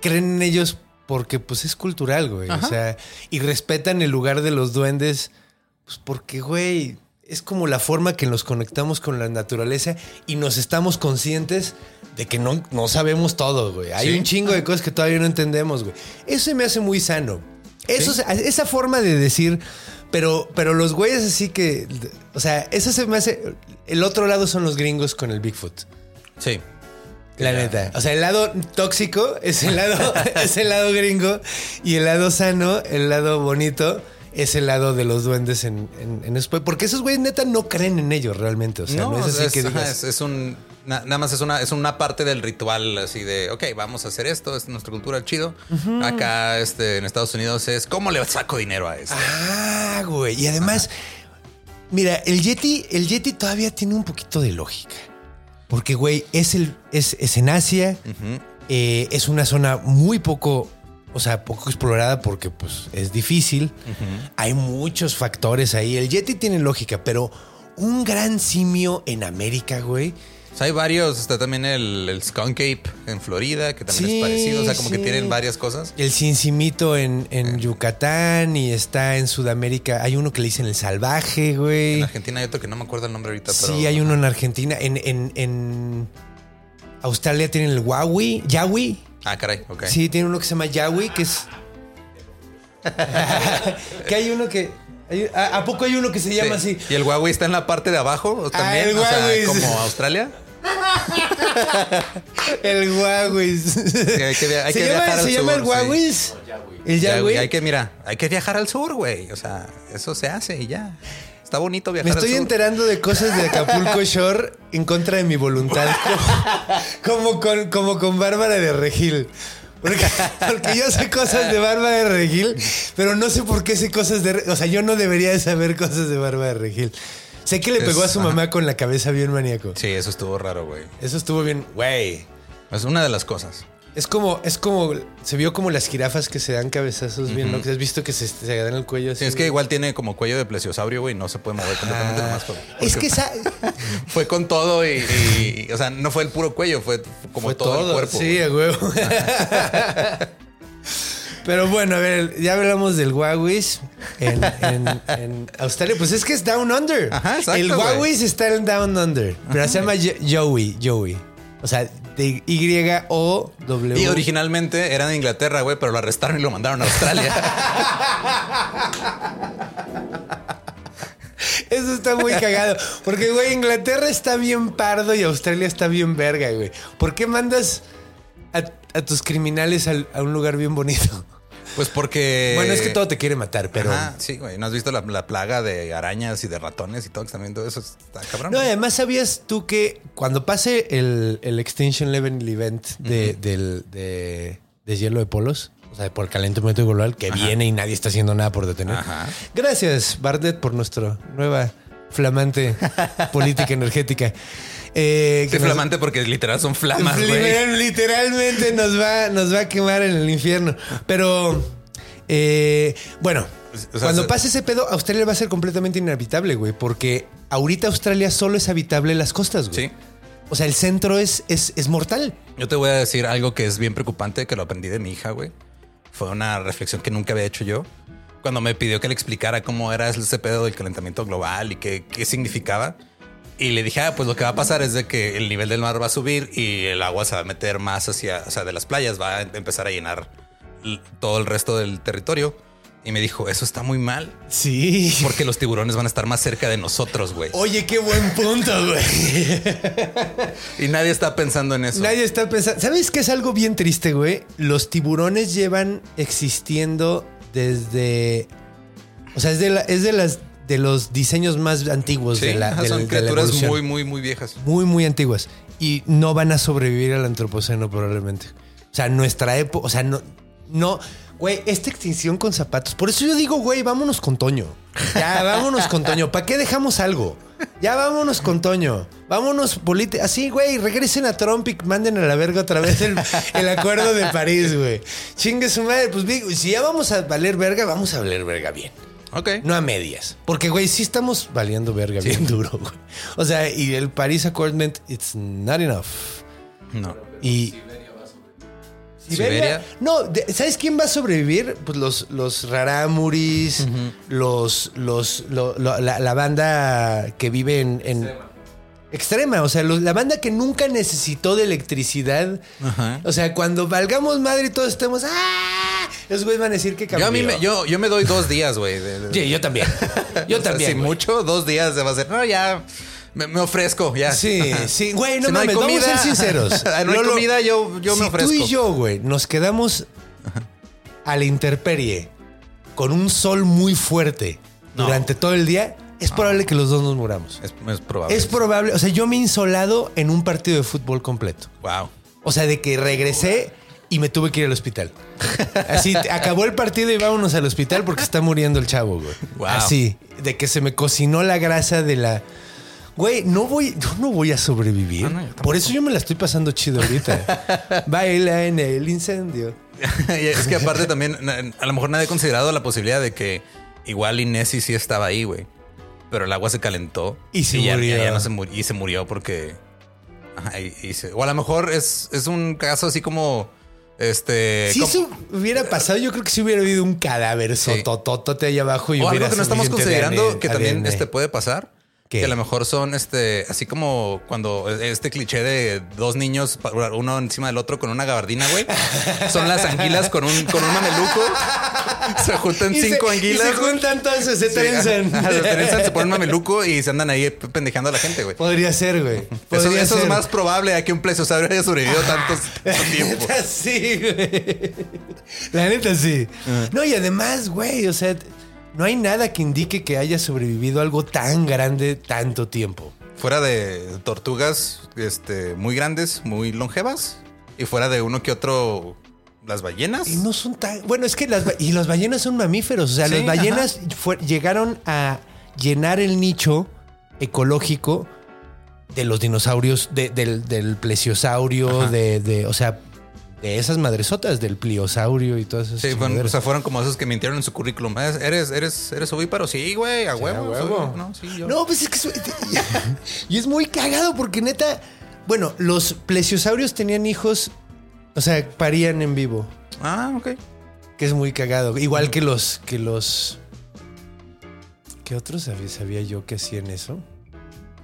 creen en ellos porque pues es cultural, güey. O sea, y respetan el lugar de los duendes, pues porque, güey, es como la forma que nos conectamos con la naturaleza y nos estamos conscientes de que no, no sabemos todo, güey. Hay Sí. un chingo de cosas que todavía no entendemos, güey. Eso me hace muy sano. Eso, esa forma de decir, pero, pero los güeyes así que, o sea, eso se me hace. El otro lado son los gringos con el Bigfoot. Sí. La neta. O sea, el lado tóxico es el lado, es el lado gringo y el lado sano, el lado bonito, es el lado de los duendes en, en, en Porque esos güeyes neta no creen en ellos realmente. O sea, no, no, es así es, que digas. es- es un na- nada más es una es una parte del ritual así de ok vamos a hacer esto es nuestra cultura chido acá este en Estados Unidos es cómo le saco dinero a esto Ah, güey. Y además, mira, el Yeti, el Yeti todavía tiene un poquito de lógica. Porque, güey, es, el, es, es en Asia. eh, es una zona muy poco, o sea, poco explorada porque, pues, es difícil. Hay muchos factores ahí. El Yeti tiene lógica, pero un gran simio en América, güey. Sea, hay varios. Está también el, el Skunk Ape en Florida, que también Sí, es parecido. O sea, como que sí. tienen varias cosas. El cincimito en, en Yucatán y está en Sudamérica. Hay uno que le dicen el salvaje, güey. En Argentina hay otro que no me acuerdo el nombre ahorita, pero. Sí, hay uno en Argentina. En, en, en Australia tienen el Huawei. Yawi. Ah, caray, ok. Sí, tiene uno que se llama Yawi, que es. que hay uno que. hay- ¿A, a poco hay uno que se Sí. llama así? Y el Huawei está en la parte de abajo también. el o sea, Huawei. como Australia. El Huawei. hay que via- hay ¿Se que llama, viajar al se llama el sí. Huawei? El Ya, Yawi. güey, hay que, mira, hay que viajar al sur, güey. O sea, eso se hace y ya. Está bonito viajar Me al estoy sur. enterando de cosas de Acapulco Shore en contra de mi voluntad. Como, como con, como con Bárbara de Regil. Porque, porque yo sé cosas de Bárbara de Regil, pero no sé por qué sé cosas de... O sea, yo no debería de saber cosas de Bárbara de Regil. Sé que le Es- pegó a su ajá. mamá con la cabeza bien maníaco. Sí, eso estuvo raro, güey. Eso estuvo bien... Güey. Es una de las cosas. Es como, es como, se vio como las jirafas que se dan cabezazos bien, ¿no? Que has visto que se, se dan el cuello así. Sí, es que igual tiene como cuello de plesiosaurio, güey. No se puede mover completamente nomás. por- Ah. Es que esa, Fue con todo y, y- y- O sea, no fue el puro cuello, fue como fue todo, el cuerpo. Sí, a huevo. Pero bueno, a ver, ya hablamos del Huawei en, en- en Australia. Pues es que es Down Under. Ajá, exacto, El. Huawei está en Down Under. Pero se llama Joey, Joey. O sea, de Y-O-W. Y originalmente era de Inglaterra, güey, pero lo arrestaron y lo mandaron a Australia. Eso está muy cagado. Porque, güey, Inglaterra está bien pardo y Australia está bien verga, güey. ¿Por qué mandas a, a tus criminales al- a un lugar bien bonito? Pues porque. Bueno, es que todo te quiere matar, pero. Ajá, sí, güey. ¿No has visto la, la plaga de arañas y de ratones y todo? Que también todo eso está cabrón. No, además sabías tú que cuando pase el, el Extinction Level Event de, del, de, de hielo de polos, o sea, por el calentamiento global, que viene y nadie está haciendo nada por detener. Ajá. Gracias, Bardet, por nuestra nueva flamante política energética. Eh, nos- flamante porque literal son flamas. Literal- Literalmente nos va, nos va a quemar en el infierno. Pero, eh, bueno, O sea, cuando se- pase ese pedo, Australia va a ser completamente inhabitable, güey. Porque ahorita Australia solo es habitable las costas, güey. Sí. O sea, el centro es, es, es mortal. Yo te voy a decir algo que es bien preocupante, que lo aprendí de mi hija, güey. Fue una reflexión que nunca había hecho yo. Cuando me pidió que le explicara cómo era ese pedo del calentamiento global y qué, qué significaba. Y le dije, ah, pues lo que va a pasar es de que el nivel del mar va a subir y el agua se va a meter más hacia, o sea, de las playas, va a empezar a llenar todo el resto del territorio. Y me dijo, eso está muy mal Sí. porque los tiburones van a estar más cerca de nosotros, güey. Oye, qué buen punto, güey. Y nadie está pensando en eso. Nadie está pensando. ¿Sabes qué es algo bien triste, güey? Los tiburones llevan existiendo desde. O sea, es de, la- es de las de los diseños más antiguos Sí, de la, de son de criaturas muy, muy, muy viejas. muy, muy antiguas. Y no van a sobrevivir al antropoceno, probablemente. O sea, nuestra época. O sea, no. No. Güey, esta extinción con zapatos. Por eso yo digo, güey, vámonos con Toño. Ya, vámonos con Toño. ¿Para qué dejamos algo? Ya vámonos con Toño. Vámonos política. Así, güey, regresen a Trump y manden a la verga otra vez el, el acuerdo de París, güey. Chingue su madre. Pues digo, si ya vamos a valer verga, vamos a valer verga bien. Ok. No a medias. Porque, güey, sí estamos valiendo verga bien duro, güey. O sea, y el Paris Accord, it's not enough. No. Y. Siberia. No, de- ¿sabes quién va a sobrevivir? Pues los, los Raramuris, los, los, lo- lo- la, la banda que vive en. en- extrema. O sea, los- la banda que nunca necesitó de electricidad. Ajá. O sea, cuando valgamos madre y todos estemos. ¡Ah! Los güeyes van a decir que Yo cambió. a mí me, yo, yo me doy dos días, güey. Sí, yo también. Yo O sea, también. Si mucho, dos días se va a hacer. No, ya me, me ofrezco, ya. Sí, sí, güey, no Si no hay mames, vamos a ser comida- sinceros. no hay Lolo, comida, yo, yo me ofrezco. tú y yo, güey, nos quedamos a la intemperie con un sol muy fuerte No. durante todo el día, es probable que los dos nos muramos. Es, es probable. Es probable, o sea, yo me he insolado en un partido de fútbol completo. Wow. O sea, de que regresé y me tuve que ir al hospital. Así, acabó el partido y vámonos al hospital porque está muriendo el chavo, güey. Wow. Así, de que se me cocinó la grasa de la... Güey, no voy, yo no voy a sobrevivir. No, no, yo tampoco. Por eso yo me la estoy pasando chido ahorita. Baila en el incendio. es que aparte también, a lo mejor nadie ha considerado la posibilidad de que igual Inesi sí estaba ahí, güey. Pero el agua se calentó. Y se ya, murió. ya no se murió. Y se murió porque Ajá, y- y se- o a lo mejor es, es un caso así como. Este. Si eso hubiera pasado, yo creo que sí hubiera habido un cadáver Sí. sotototote ahí abajo y o algo que no estamos considerando ADN. que también este, puede pasar. ¿Qué? Que a lo mejor son este, así como cuando este cliché de dos niños, uno encima del otro con una gabardina, güey. Son las anguilas con un, con un mameluco. Se juntan Y se- cinco y anguilas. se juntan todas, se Sí, trenzan. se trenzan, se ponen mameluco y se andan ahí pendejando a la gente, güey. Podría ser, güey. Eso, Podría eso es ser. más probable a que un plesiosaurio haya sobrevivido tantos, tanto tiempo. Neta, sí, güey. La neta sí. No, y además, güey, o sea, no hay nada que indique que haya sobrevivido algo tan grande tanto tiempo. Fuera de tortugas este, muy grandes, muy longevas. Y fuera de uno que otro, las ballenas. Y no son tan. Bueno, es que las, y las ballenas son mamíferos. O sea, Sí, las ballenas fue- llegaron a llenar el nicho ecológico de los dinosaurios, de- del, del plesiosaurio, de, de- O sea, de esas madresotas, del pliosaurio y todas esas. Sí, fueron, o sea, fueron como esos que mintieron en su currículum. ¿Eres, eres, eres, ovíparo? Sí, güey, a huevo. a huevo. soy- no, sí, yo. No, pues es que y es muy cagado porque neta, bueno, los plesiosaurios tenían hijos, o sea, parían en vivo, Ah, ok. que es muy cagado, igual que los que los ¿Qué otros sabía, sabía yo que hacían eso?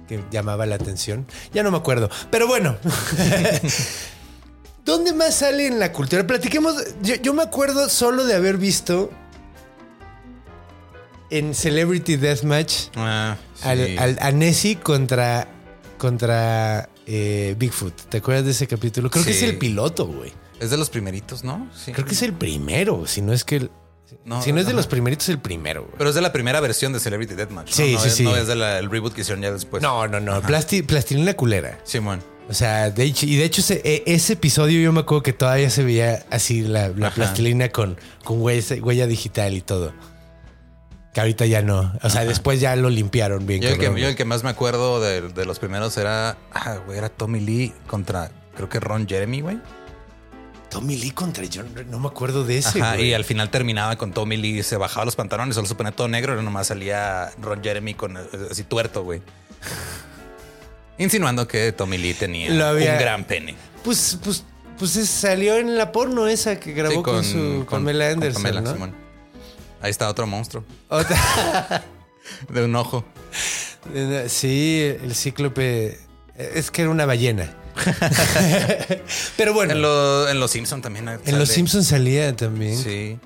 Que llamaba la atención. Ya no me acuerdo, pero bueno. ¿Dónde más sale en la cultura? Platiquemos. Yo, yo me acuerdo solo de haber visto en Celebrity Deathmatch Ah, sí. al, al- a Nessie contra, contra eh, Bigfoot. ¿Te acuerdas de ese capítulo? Creo que es el piloto, güey. Es de los primeritos, ¿no? Sí. Creo que es el primero, si no es que... el- No, si no es de los primeritos, es el primero, güey. Pero es de la primera versión de Celebrity Deathmatch. Sí, sí, es, sí. No es del reboot que hicieron ya después. no, no, no. Plasti- plastilina culera. Simón. O sea, de hecho, y de hecho ese, e- ese episodio yo me acuerdo que todavía se veía así la, plastilina con, con huella, huella digital y todo. Que ahorita ya no. O sea, después ya lo limpiaron bien. Yo el, que, yo el que más me acuerdo de, de los primeros era. Ah, güey, era Tommy Lee contra. Creo que Ron Jeremy, güey. Tommy Lee contra John. No me acuerdo de ese. Ajá, güey. y al final terminaba con Tommy Lee, se bajaba los pantalones, solo se ponía todo negro y nomás salía Ron Jeremy con eh, así tuerto, güey. Insinuando que Tommy Lee tenía había- un gran pene. Pues, pues, pues es- salió en la porno esa que grabó Sí, con, su con Anderson, Pamela, ¿no? Simón. Ahí está otro monstruo Otra- de un ojo. sí, el cíclope. Es que era una ballena. Pero bueno, En, en, lo- en Los Simpson también. sale. Los Simpsons salía también. Sí.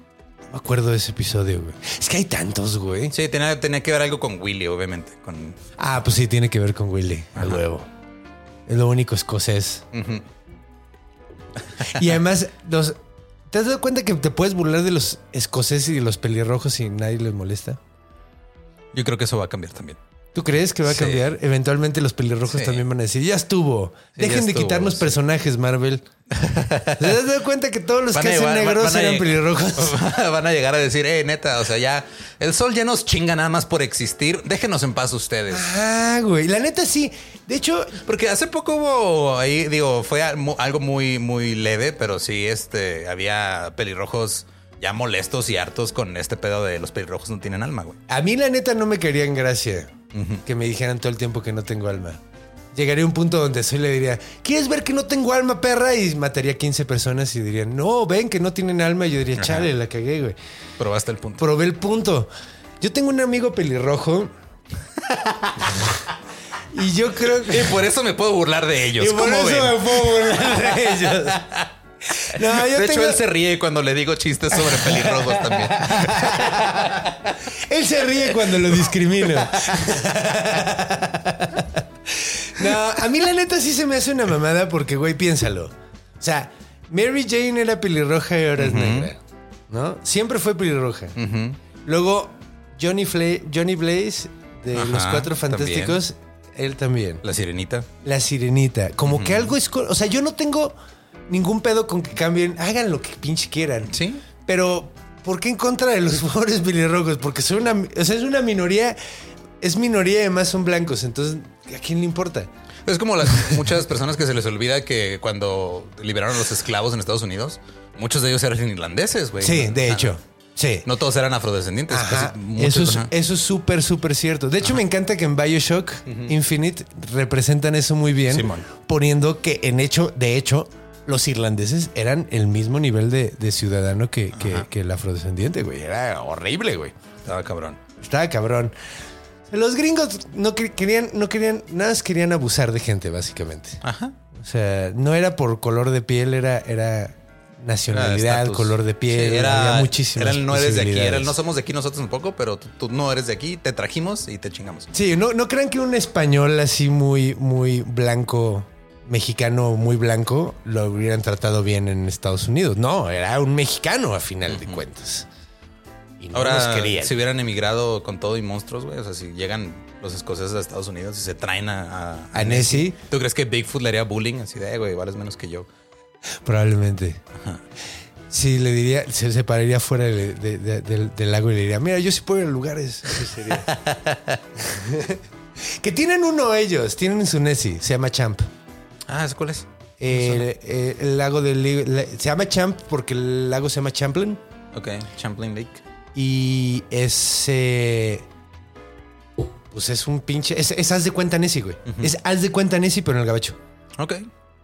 Me acuerdo de ese episodio, güey. Es que hay tantos, güey. Sí, tenía, tenía que ver algo con Willy, obviamente. Con, Ah, pues sí, tiene que ver con Willy, a Ajá. huevo. Es lo único escocés. Y además, los, ¿te has dado cuenta que te puedes burlar de los escoceses y de los pelirrojos y nadie les molesta? Yo creo que eso va a cambiar también. ¿Tú crees que va a Sí. cambiar? Eventualmente los pelirrojos Sí. también van a decir, ya estuvo. Sí, Dejen ya de quitarnos personajes, Marvel. ¿Te has dado cuenta que todos los Van que hacen negros van eran pelirrojos? Van a llegar a decir, eh, neta, o sea, ya el sol ya nos chinga nada más por existir. Déjenos en paz ustedes. Ah, güey. La neta sí. De hecho, Porque hace poco hubo ahí, digo, fue algo muy, muy leve, pero sí, este, había pelirrojos ya molestos y hartos con este pedo de los pelirrojos no tienen alma, güey. a mí la neta no me quería que me dijeran todo el tiempo que no tengo alma. Llegaría a un punto donde soy le diría, ¿quieres ver que no tengo alma, perra? Y mataría 15 personas y dirían, no, ven que no tienen alma. Y yo diría, chale, la cagué, güey. Probaste el punto. Probé el punto. Yo tengo un amigo pelirrojo. y yo creo que. Y por eso me puedo burlar de ellos. Y por ¿Cómo eso ven? me puedo burlar de ellos. No, yo de hecho, tengo- él se ríe cuando le digo chistes sobre pelirrojos también. Él se ríe cuando lo discrimino. No, a mí la neta sí se me hace una mamada porque, güey, piénsalo. O sea, Mary Jane era pelirroja y ahora es negra. ¿No? Siempre fue pelirroja. Luego, Johnny, Johnny Blaze de Ajá, Los Cuatro Fantásticos, él también. La sirenita. La sirenita. Como que algo es. O sea, yo no tengo ningún pedo con que cambien. Hagan lo que pinche quieran. Sí. Pero, ¿por qué en contra de los pobres pelirrojos? Porque son una. O sea, es una minoría. Es minoría y además son blancos. Entonces, ¿a quién le importa? Es como las muchas personas que se les olvida que cuando liberaron a los esclavos en Estados Unidos, muchos de ellos eran irlandeses, güey. Sí, de hecho. Sí. No todos eran afrodescendientes. Ajá, casi muchos, eso es eso es súper, súper cierto. De hecho, me encanta que en Bioshock Infinite representan eso muy bien, Simón. poniendo que en hecho, de hecho, los irlandeses eran el mismo nivel de, de ciudadano que, que- que el afrodescendiente, güey. Era horrible, güey. Estaba cabrón. Estaba cabrón. Los gringos no quer- querían, no querían, nada más querían abusar de gente, básicamente. Ajá. O sea, no era por color de piel, era, era nacionalidad, color de piel. Sí, era, había muchísimas era el no eres de aquí, era el posibilidades. no somos de aquí nosotros un poco, pero tú, tú no eres de aquí, te trajimos y te chingamos. Sí, no, no crean que un español así muy, muy blanco, mexicano muy blanco, lo hubieran tratado bien en Estados Unidos. No, era un mexicano a final de cuentas. Y no Ahora, querían. si hubieran emigrado con todo y monstruos, güey, o sea, si llegan los escoceses a Estados Unidos y se traen a, A Nessie. ¿tú crees que Bigfoot le haría bullying? Así de, "Eh, güey, vales menos que yo. Probablemente. Sí, le diría, se separaría fuera de- de- de- del, del lago y le diría, mira, yo sí puedo ir a lugares. Que tienen uno ellos, tienen su Nessie, se llama Champ. Ah, ¿ese cuál es? El, eh, el lago del... la- se llama Champ porque el lago se llama Champlain. Ok, Champlain Lake. Y es. eh, pues es un pinche. Es, es haz de cuenta Nessie, güey. Es haz de cuenta Nessie, pero en el gabacho. Ok.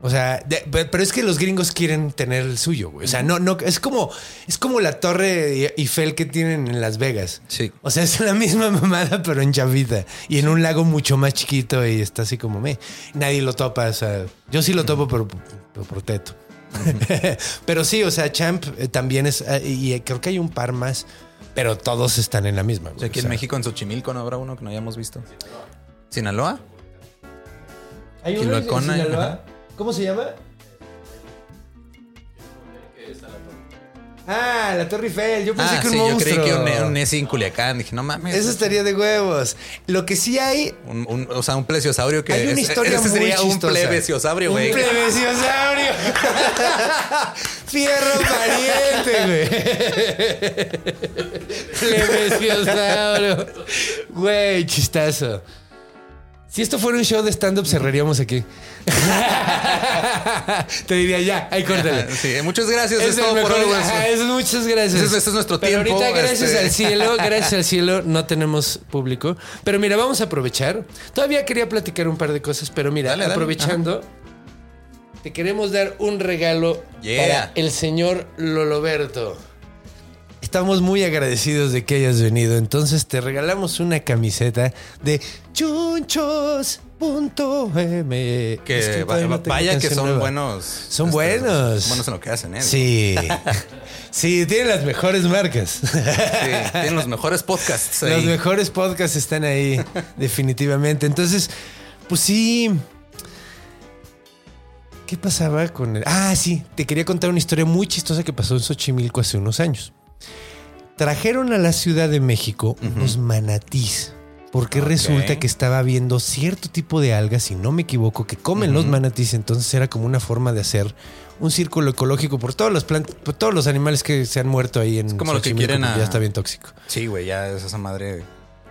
O sea, de- pero es que los gringos quieren tener el suyo, güey. O sea, no, no, es como, es como la torre Eiffel que tienen en Las Vegas. Sí. O sea, es la misma mamada, pero en chavita. Y en un lago mucho más chiquito y está así como me. Nadie lo topa. O sea, yo sí lo topo, pero, pero por teto. pero sí, o sea, Champ eh, también es. eh, y creo que hay un par más, pero todos están en la misma. O güey. sea, aquí O sea, en México, en Xochimilco, ¿no habrá uno que no hayamos visto? ¿Sinaloa? Hay Y uno en Sinaloa. ¿Cómo se llama? Ah, la Torre Eiffel. Yo pensé Ah, que un sí, yo monstruo. creí que un, un en Culiacán. Dije, no mames. Eso estaría de huevos. Lo que sí hay. Un, un- o sea, un plesiosaurio que Hay una es- historia ese muy sería un chistosa. plebesiosaurio, güey. Un plebesiosaurio. Fierro pariente, güey. plebesiosaurio. Güey, chistazo. Si esto fuera un show de stand-up, cerraríamos aquí. Te diría ya, ahí córtale. Sí, muchas gracias. Es, Es todo por mejor- hoy. güey. Ajá, eso, muchas gracias. Ese es- nuestro Pero tiempo, ahorita, gracias este. al cielo, gracias al cielo, no tenemos público. Pero mira, vamos a aprovechar. Todavía quería platicar un par de cosas, pero mira, Dale, dale. aprovechando, te queremos dar un regalo Yeah. para el señor Loloberto. Estamos muy agradecidos de que hayas venido. Entonces te regalamos una camiseta de chunchos.m. Que Es va- no vaya que son nueva. buenos. Son este, buenos. Son buenos en lo que hacen, ¿eh? Sí. sí, tienen las mejores marcas. Sí, tienen los mejores podcasts. Los mejores podcasts están ahí, definitivamente. Entonces, pues sí. ¿Qué pasaba con el.? Ah, sí, te quería contar una historia muy chistosa que pasó en Xochimilco hace unos años. Trajeron a la Ciudad de México unos manatís. Porque resulta que estaba viendo cierto tipo de algas, si no me equivoco, que comen los manatís. Entonces era como una forma de hacer un círculo ecológico por todos los plantas, por todos los animales que se han muerto ahí en como lo que quieren a- ya está bien tóxico. Sí, güey, ya es esa madre.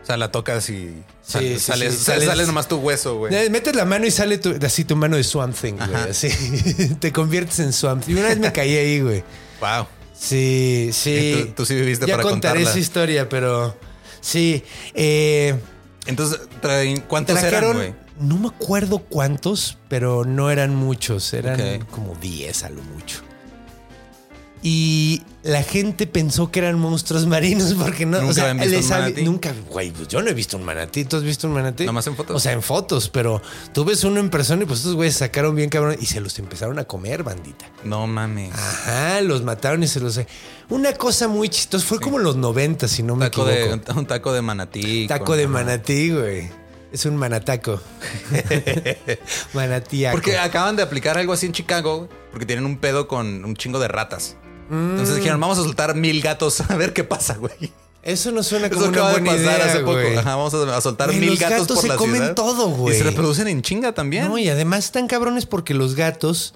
O sea, la tocas y sal- Sí, sí, sales, sí, sales, sales- nomás tu hueso, güey. Metes la mano y sale tu- así tu mano de Swamp Thing, güey. Así. Te conviertes en Swamp. Y una vez me caí ahí, güey. Wow. Sí, sí. Tú- tú sí viviste ya para contaré contarla. esa historia, pero sí. Eh, Entonces, traen- ¿cuántos trajeron, eran, güey? no me acuerdo cuántos, pero no eran muchos. Eran como 10 a lo mucho. Y la gente pensó que eran monstruos marinos porque no. Nunca o sea, habían visto les un manatí. Nunca, güey, pues yo no he visto un manatí. ¿Tú has visto un manatí? Nomás en fotos. O sea, en fotos, pero tú ves uno en persona y pues estos güeyes sacaron bien cabrón y se los empezaron a comer, bandita. No mames. Ajá, los mataron y se los. Una cosa muy chistosa. Fue como los 90, si no me taco equivoco. de, un taco de manatí. Taco con- de manatí, güey. Es un manataco. Manatíaco. Porque acaban de aplicar algo así en Chicago, porque tienen un pedo con un chingo de ratas. Entonces dijeron, vamos a soltar mil gatos a ver qué pasa, güey. Eso no suena como Eso una acaba de buena pasar idea, hace poco. Ajá, vamos a, a soltar Güey, mil los gatos, gatos por se la comen ciudad. todo, güey. Y se reproducen en chinga también. No, y además están cabrones porque los gatos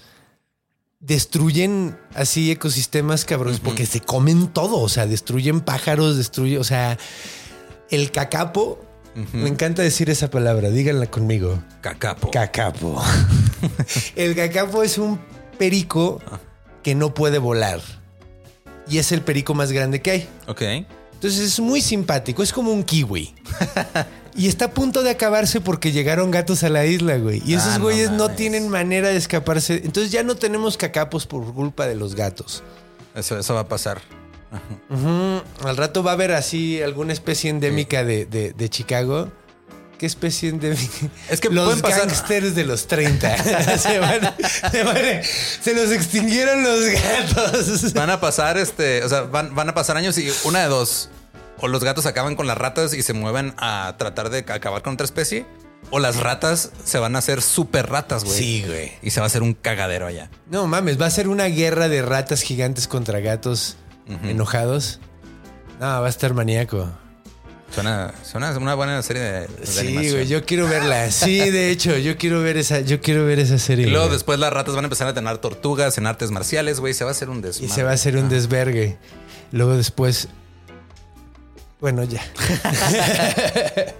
destruyen así ecosistemas cabrones porque se comen todo. O sea, destruyen pájaros, destruyen. O sea, el cacapo. Me encanta decir esa palabra, díganla conmigo. Cacapo. Cacapo. el cacapo es un perico que no puede volar. Y es el perico más grande que hay. Ok. Entonces es muy simpático, es como un kiwi. y está a punto de acabarse porque llegaron gatos a la isla, güey. Y esos Ah, güeyes no, tienen manera de escaparse. Entonces ya no tenemos cacapos por culpa de los gatos. Eso, eso va a pasar. Ujú. Al rato va a haber así alguna especie endémica de, de- de Chicago. ¿Qué especie endémica? Es que los gangsters de los 30. se, van- se van- se los extinguieron los gatos. Van a pasar, este, o sea, van, van a pasar años y una de dos. O los gatos acaban con las ratas y se mueven a tratar de acabar con otra especie. O las ratas se van a hacer súper ratas, güey. Sí, güey. Y se va a hacer un cagadero allá. No mames, va a ser una guerra de ratas gigantes contra gatos enojados. No, va a estar maníaco. Suena, suena una buena serie de, de Sí, animación. güey, yo quiero verla. Sí, de hecho, yo quiero ver esa, yo quiero ver esa serie. Y luego güey. después las ratas van a empezar a tener tortugas en artes marciales, güey. Se va a hacer un y desmadre. se va a hacer un desvergue. Luego después. Bueno, ya.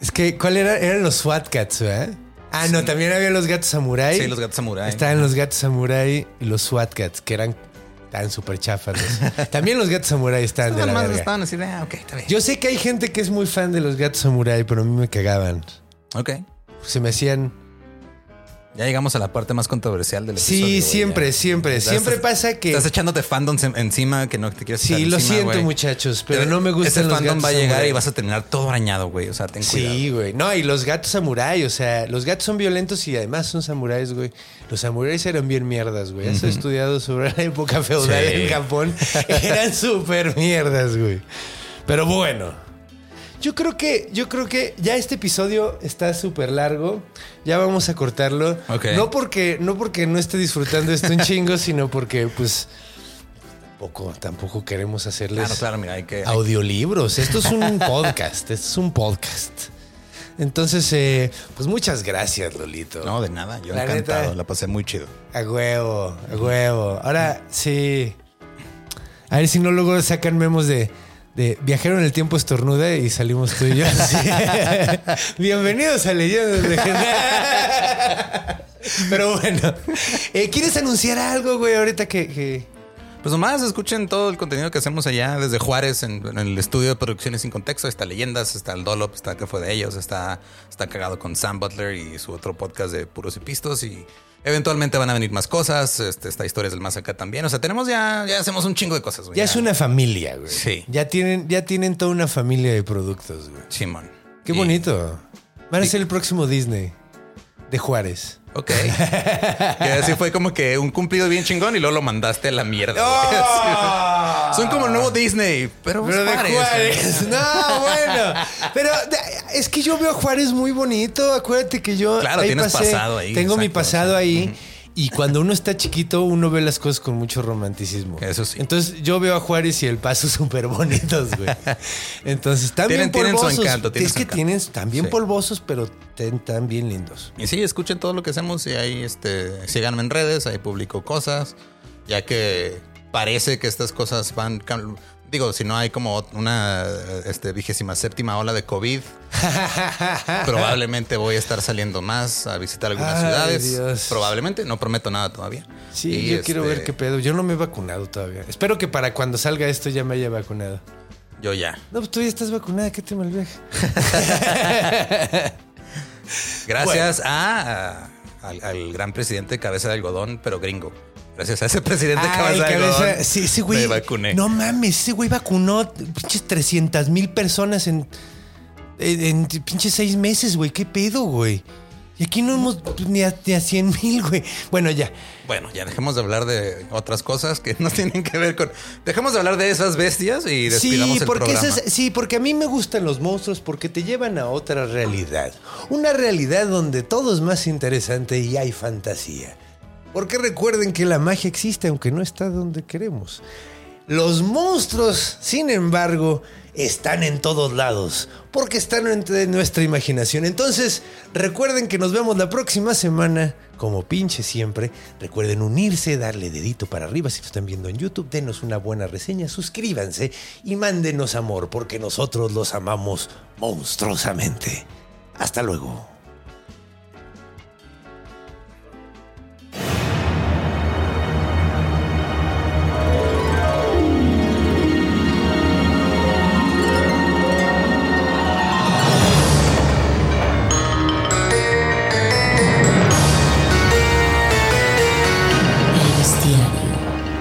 es que, ¿cuál era? Eran los SWAT Cats, ¿verdad? Ah, no, también había los gatos samurai. Sí, los gatos samurai. Estaban los gatos samurai y los SWAT Cats, que eran tan súper chafas. También los gatos samurai estaban de la más verga. estaban así de, ah, ok, está bien. Yo sé que hay gente que es muy fan de los gatos samurai, pero a mí me cagaban. Ok. Se me hacían. Ya llegamos a la parte más controversial del episodio. Sí, siempre, ya. siempre. Estás- Siempre pasa que. Estás echándote fandoms en- encima que no te quieres Sí, lo encima, siento, muchachos, pero no me gustan Ese los fandom gatos va a llegar samurai. y vas a terminar todo arañado, güey. O sea, ten cuidado. Sí, güey. No, y los gatos samurai, o sea, los gatos son violentos y además son samuráis, güey. Los samuráis eran bien mierdas, güey. Has estudiado sobre la época feudal Sí. en Japón. Eran súper mierdas, güey. Pero bueno. Yo creo que, yo creo que ya este episodio está súper largo. Ya vamos a cortarlo. No porque, no porque no esté disfrutando esto un chingo, sino porque, pues, tampoco, tampoco queremos hacerles Claro, claro, mira, hay que. hay- audiolibros. Esto es un podcast. Esto es un podcast. Entonces, eh, pues muchas gracias, Lolito. No, de nada. Yo La encantado. neta. La pasé muy chido. A huevo, a huevo. Ahora sí. A ver si no luego sacan memos de, de viajero en el tiempo estornuda y salimos tú y yo así. Bienvenidos a Leyendas Legendarias. Pero bueno, eh, ¿quieres anunciar algo, güey, ahorita que, que- Pues nomás escuchen todo el contenido que hacemos allá desde Juárez en, en el estudio de producciones sin contexto. Está Leyendas, está el Dolop, está que fue de ellos, está, está cagado con Sam Butler y su otro podcast de puros y pistos. Y eventualmente van a venir más cosas. Este, está Historias del Más Acá también. O sea, tenemos ya, ya hacemos un chingo de cosas. güey. Ya es una familia, güey. Sí. Ya tienen, ya tienen toda una familia de productos, güey. Simón. Qué Y- bonito. Van a ser el próximo Disney de Juárez. Ok. que así fue como que un cumplido bien chingón y luego lo mandaste a la mierda. ¡Oh! Son como el nuevo Disney, pero, Pero de Juárez, Juárez. No, bueno. Pero es que yo veo a Juárez muy bonito. Acuérdate que yo. Claro, tienes pasado ahí, Tengo mi pasado sí. ahí. Y cuando uno está chiquito, uno ve las cosas con mucho romanticismo. Eso sí. Entonces yo veo a Juárez y el paso súper bonitos, güey. Entonces también Tienen- tienen su polvosos. encanto, tienen es su que encanto. tienen también Sí. polvosos, pero tan bien lindos. Y sí, escuchen todo lo que hacemos y ahí este, síganme en redes, ahí publico cosas, ya que parece que estas cosas van... Digo, si no hay como una este, vigésima séptima ola de COVID, probablemente voy a estar saliendo más a visitar algunas Ay, ciudades. Dios. Probablemente, no prometo nada todavía. Sí, Y, yo quiero este, ver qué pedo. Yo no me he vacunado todavía. Espero que para cuando salga esto ya me haya vacunado. Yo ya. No, pues tú ya estás vacunada. ¿Qué te malviaje? Gracias a, a- al, al gran presidente Cabeza de Algodón, pero gringo. Gracias a ese presidente Ay, Cabeza de cabeza- Algodón. Sí, ese güey. Me vacuné. No mames, ese güey vacunó pinches 300 mil personas en, en, en pinches seis meses, güey. ¿Qué pedo, güey? Y aquí no hemos ni a, ni a 100 mil, güey. Bueno, ya. Bueno, ya dejemos de hablar de otras cosas que no tienen que ver con. Dejemos de hablar de esas bestias y despidamos Sí el porque programa. esas- sí, porque a mí me gustan los monstruos porque te llevan a otra realidad. Una realidad donde todo es más interesante y hay fantasía. Porque recuerden que la magia existe aunque no está donde queremos. Los monstruos, sin embargo, están en todos lados, porque están entre nuestra imaginación. Entonces, recuerden que nos vemos la próxima semana, como pinche siempre. Recuerden unirse, darle dedito para arriba si lo están viendo en YouTube, denos una buena reseña, suscríbanse y mándenos amor, porque nosotros los amamos monstruosamente. Hasta luego.